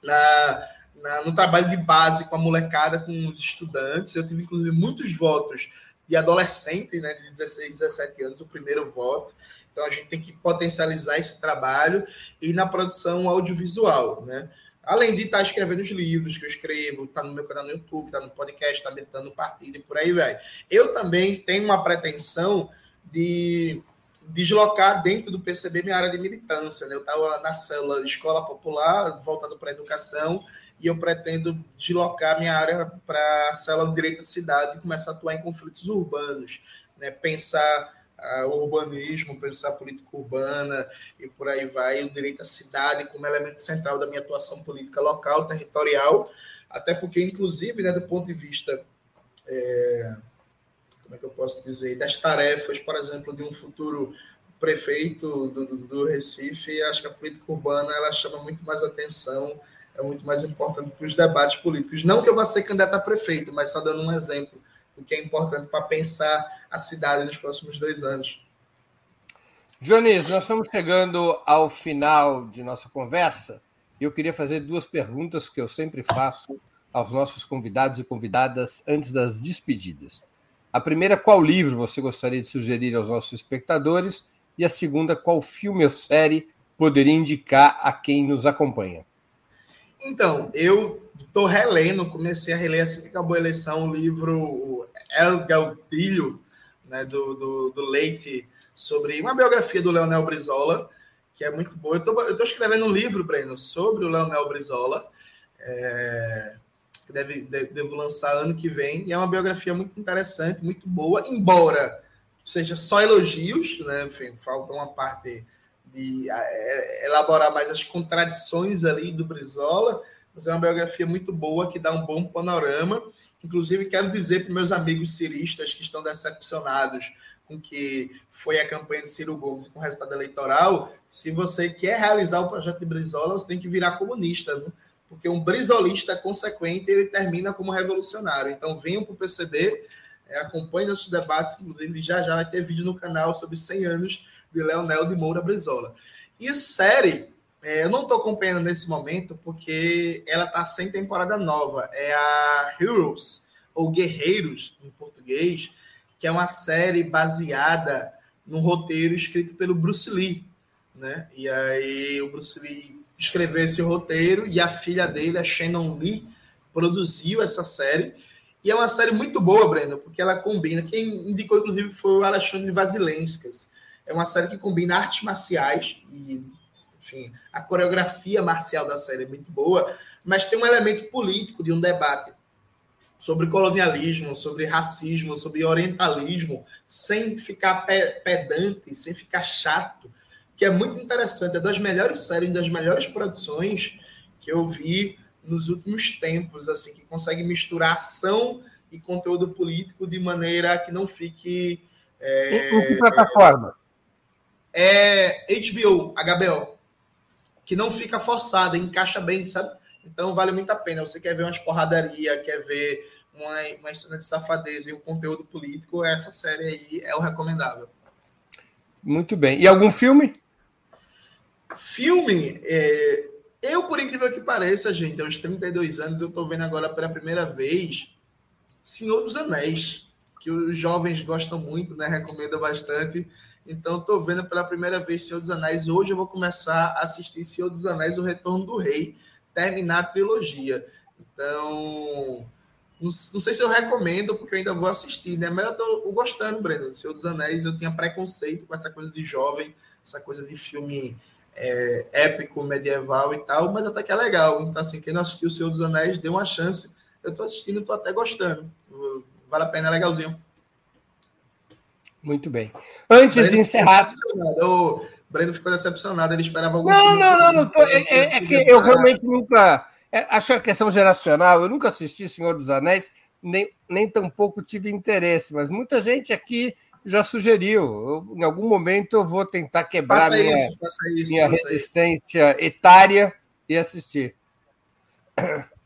na, na, no trabalho de base com a molecada, com os estudantes. Eu tive, inclusive, muitos votos de adolescente, né, de 16, 17 anos, o primeiro voto. Então a gente tem que potencializar esse trabalho e na produção audiovisual, né? Além de estar escrevendo os livros que eu escrevo, tá no meu canal no YouTube, tá no podcast, tá militando partido e por aí vai. Eu também tenho uma pretensão de deslocar dentro do PCB minha área de militância, né? Eu estava na célula Escola Popular, voltado para a educação, e eu pretendo deslocar minha área para a célula de direito da cidade e começar a atuar em conflitos urbanos, né? pensar uh, o urbanismo, pensar política urbana e por aí vai, o direito à cidade como elemento central da minha atuação política local, territorial, até porque, inclusive, né, do ponto de vista, é, como é que eu posso dizer, das tarefas, por exemplo, de um futuro prefeito do, do, do Recife, acho que a política urbana ela chama muito mais atenção é muito mais importante para os debates políticos. Não que eu vá ser candidato a prefeito, mas só dando um exemplo do que é importante para pensar a cidade nos próximos dois anos. Jones, nós estamos chegando ao final de nossa conversa e eu queria fazer duas perguntas que eu sempre faço aos nossos convidados e convidadas antes das despedidas. A primeira, qual livro você gostaria de sugerir aos nossos espectadores? E a segunda, qual filme ou série poderia indicar a quem nos acompanha? Então, eu estou relendo, comecei a reler assim que acabou a eleição, o livro El Gaudilho, né, do, do, do, Leite, sobre uma biografia do Leonel Brizola, que é muito boa. Eu estou escrevendo um livro, Breno, sobre o Leonel Brizola, é, que deve, devo lançar ano que vem, e é uma biografia muito interessante, muito boa, embora seja só elogios, né, enfim, falta uma parte de é, elaborar mais as contradições ali do Brizola, mas é uma biografia muito boa que dá um bom panorama. Inclusive, quero dizer para meus amigos ciristas que estão decepcionados com que foi a campanha do Ciro Gomes com o resultado eleitoral, se você quer realizar o projeto de Brizola, você tem que virar comunista, porque um brizolista consequente ele termina como revolucionário. Então, venham para o PCB, é, acompanhem nossos debates, inclusive já já vai ter vídeo no canal sobre 100 anos de Leonel de Moura Brizola. E série, É, eu não estou acompanhando nesse momento porque ela está sem temporada nova. É a Heroes, ou Guerreiros, em português, que é uma série baseada num roteiro escrito pelo Bruce Lee. Né? E aí o Bruce Lee escreveu esse roteiro e a filha dele, a Shannon Lee, produziu essa série. E é uma série muito boa, Breno, porque ela combina. Quem indicou, inclusive, foi o Alexandre Vasilenskas. É uma série que combina artes marciais e enfim, a coreografia marcial da série é muito boa, mas tem um elemento político de um debate sobre colonialismo, sobre racismo, sobre orientalismo, sem ficar pedante, sem ficar chato, que é muito interessante. É das melhores séries, das melhores produções que eu vi nos últimos tempos, assim, que consegue misturar ação e conteúdo político de maneira que não fique. É, em que plataforma? É HBO, HBO que não fica forçada, encaixa bem, sabe? Então vale muito a pena. Você quer ver umas porradaria, quer ver uma, uma cena de safadeza e um conteúdo político, essa série aí é o recomendável. Muito bem. E algum filme? Filme, é... eu, por incrível que pareça, gente, aos 32 anos, eu estou vendo agora pela primeira vez Senhor dos Anéis, que os jovens gostam muito, né? Recomendam bastante. Então, estou vendo pela primeira vez Senhor dos Anéis. Hoje eu vou começar a assistir Senhor dos Anéis, O Retorno do Rei, terminar a trilogia. Então, não, sei se eu recomendo, porque eu ainda vou assistir, né? Mas eu estou gostando, Breno, Senhor dos Anéis. Eu tinha preconceito com essa coisa de jovem, essa coisa de filme é, épico, medieval e tal, mas até que é legal. Então, assim, quem não assistiu O Senhor dos Anéis, dê uma chance. Eu estou assistindo, estou até gostando. Vale a pena, é legalzinho. Muito bem. Antes de encerrar. O Breno ficou decepcionado, ele esperava algum. Não, não, não, não tô, é, é, é, que eu realmente nunca. É, acho que a questão geracional, eu nunca assisti Senhor dos Anéis, nem, nem tampouco tive interesse, mas muita gente aqui já sugeriu. Eu, em algum momento eu vou tentar quebrar faça minha, isso, isso, minha resistência isso. etária e assistir.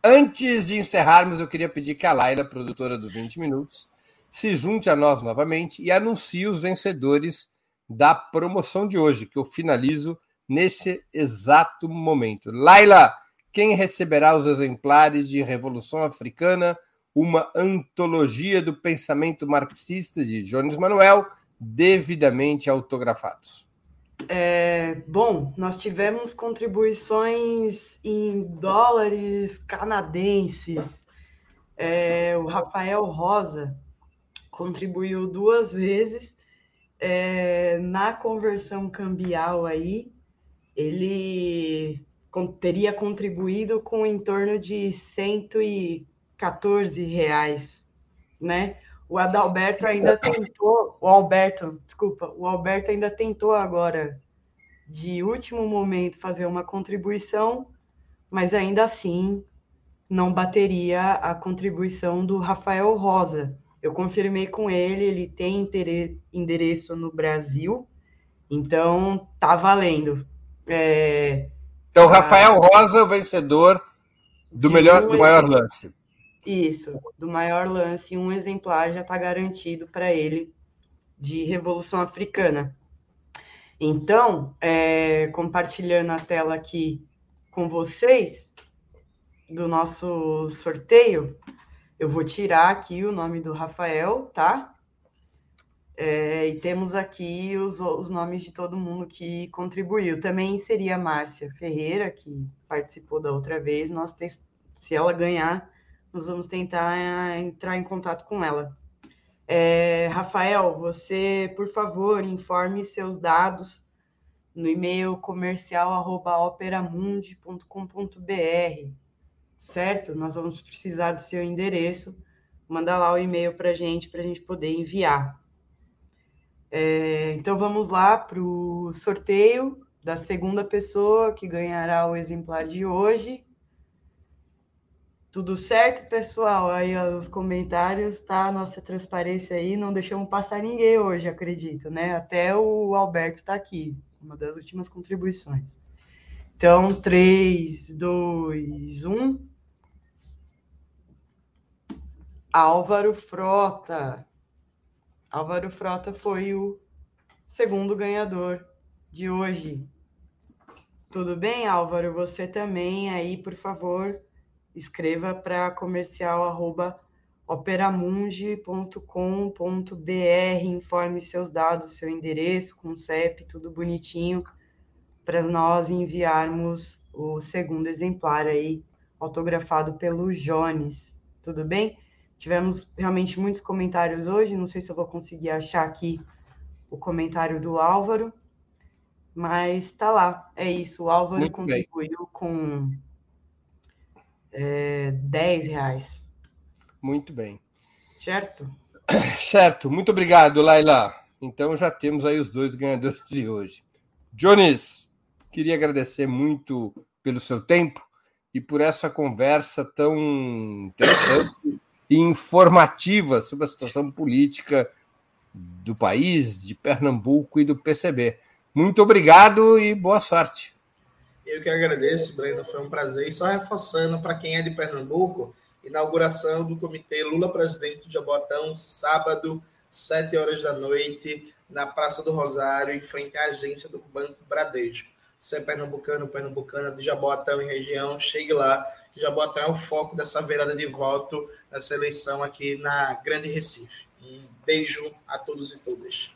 Antes de encerrarmos, eu queria pedir que a Laila, produtora do 20 Minutos, se junte a nós novamente e anuncie os vencedores da promoção de hoje, que eu finalizo nesse exato momento. Laila, quem receberá os exemplares de Revolução Africana, uma antologia do pensamento marxista de Jones Manuel, devidamente autografados? É, bom, nós tivemos contribuições em dólares canadenses. É, o Rafael Rosa contribuiu duas vezes é, na conversão cambial aí, ele teria contribuído com em torno de 114 reais, né? O Adalberto ainda tentou, o Alberto, desculpa, o Alberto ainda tentou agora, de último momento, fazer uma contribuição, mas ainda assim não bateria a contribuição do Rafael Rosa, eu confirmei com ele, ele tem endereço no Brasil, então tá valendo. É, então, Rafael Rosa, o vencedor do melhor, um do maior lance. Isso, do maior lance, um exemplar já está garantido para ele de Revolução Africana. Então, é, compartilhando a tela aqui com vocês do nosso sorteio, eu vou tirar aqui o nome do Rafael, tá? É, e temos aqui os, os nomes de todo mundo que contribuiu. Também seria a Márcia Ferreira, que participou da outra vez. Nós te, se ela ganhar, nós vamos tentar é, entrar em contato com ela. É, Rafael, você, por favor, informe seus dados no e-mail comercial@operamundi.com.br certo? Nós vamos precisar do seu endereço. Manda lá o e-mail para a gente, para a gente poder enviar. É, então vamos lá para o sorteio da segunda pessoa que ganhará o exemplar de hoje. Tudo certo, pessoal? Aí os comentários, tá? Nossa transparência aí, não deixamos passar ninguém hoje, acredito, né? Até o Alberto está aqui, uma das últimas contribuições. Então, 3, 2, 1. Álvaro Frota. Álvaro Frota foi o segundo ganhador de hoje. Tudo bem, Álvaro? Você também aí, por favor, escreva para comercial arroba operamundi.com.br, informe seus dados, seu endereço com CEP, tudo bonitinho, para nós enviarmos o segundo exemplar aí, autografado pelo Jones. Tudo bem? Tivemos realmente muitos comentários hoje, não sei se eu vou conseguir achar aqui o comentário do Álvaro, mas tá lá, é isso. O Álvaro Muito contribuiu bem. com é, 10 reais. Muito bem. Certo? Certo. Muito obrigado, Laila. Então já temos aí os dois ganhadores de hoje. Jones, queria agradecer muito pelo seu tempo e por essa conversa tão interessante e informativa sobre a situação política do país, de Pernambuco e do PCB. Muito obrigado e boa sorte. Eu que agradeço, Breno, foi um prazer. E só reforçando para quem é de Pernambuco, inauguração do Comitê Lula Presidente de Jabotão, sábado, 7 horas da noite, na Praça do Rosário, em frente à agência do Banco Bradesco. Você é pernambucano, pernambucana de Jabotão e região, chegue lá. Jabotão é o foco dessa virada de voto nessa eleição aqui na Grande Recife. Um beijo a todos e todas.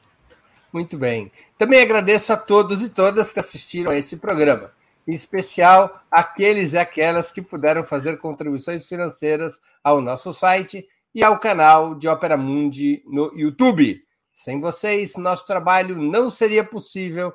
Muito bem. Também agradeço a todos e todas que assistiram a esse programa, em especial aqueles e aquelas que puderam fazer contribuições financeiras ao nosso site e ao canal de Opera Mundi no YouTube. Sem vocês, nosso trabalho não seria possível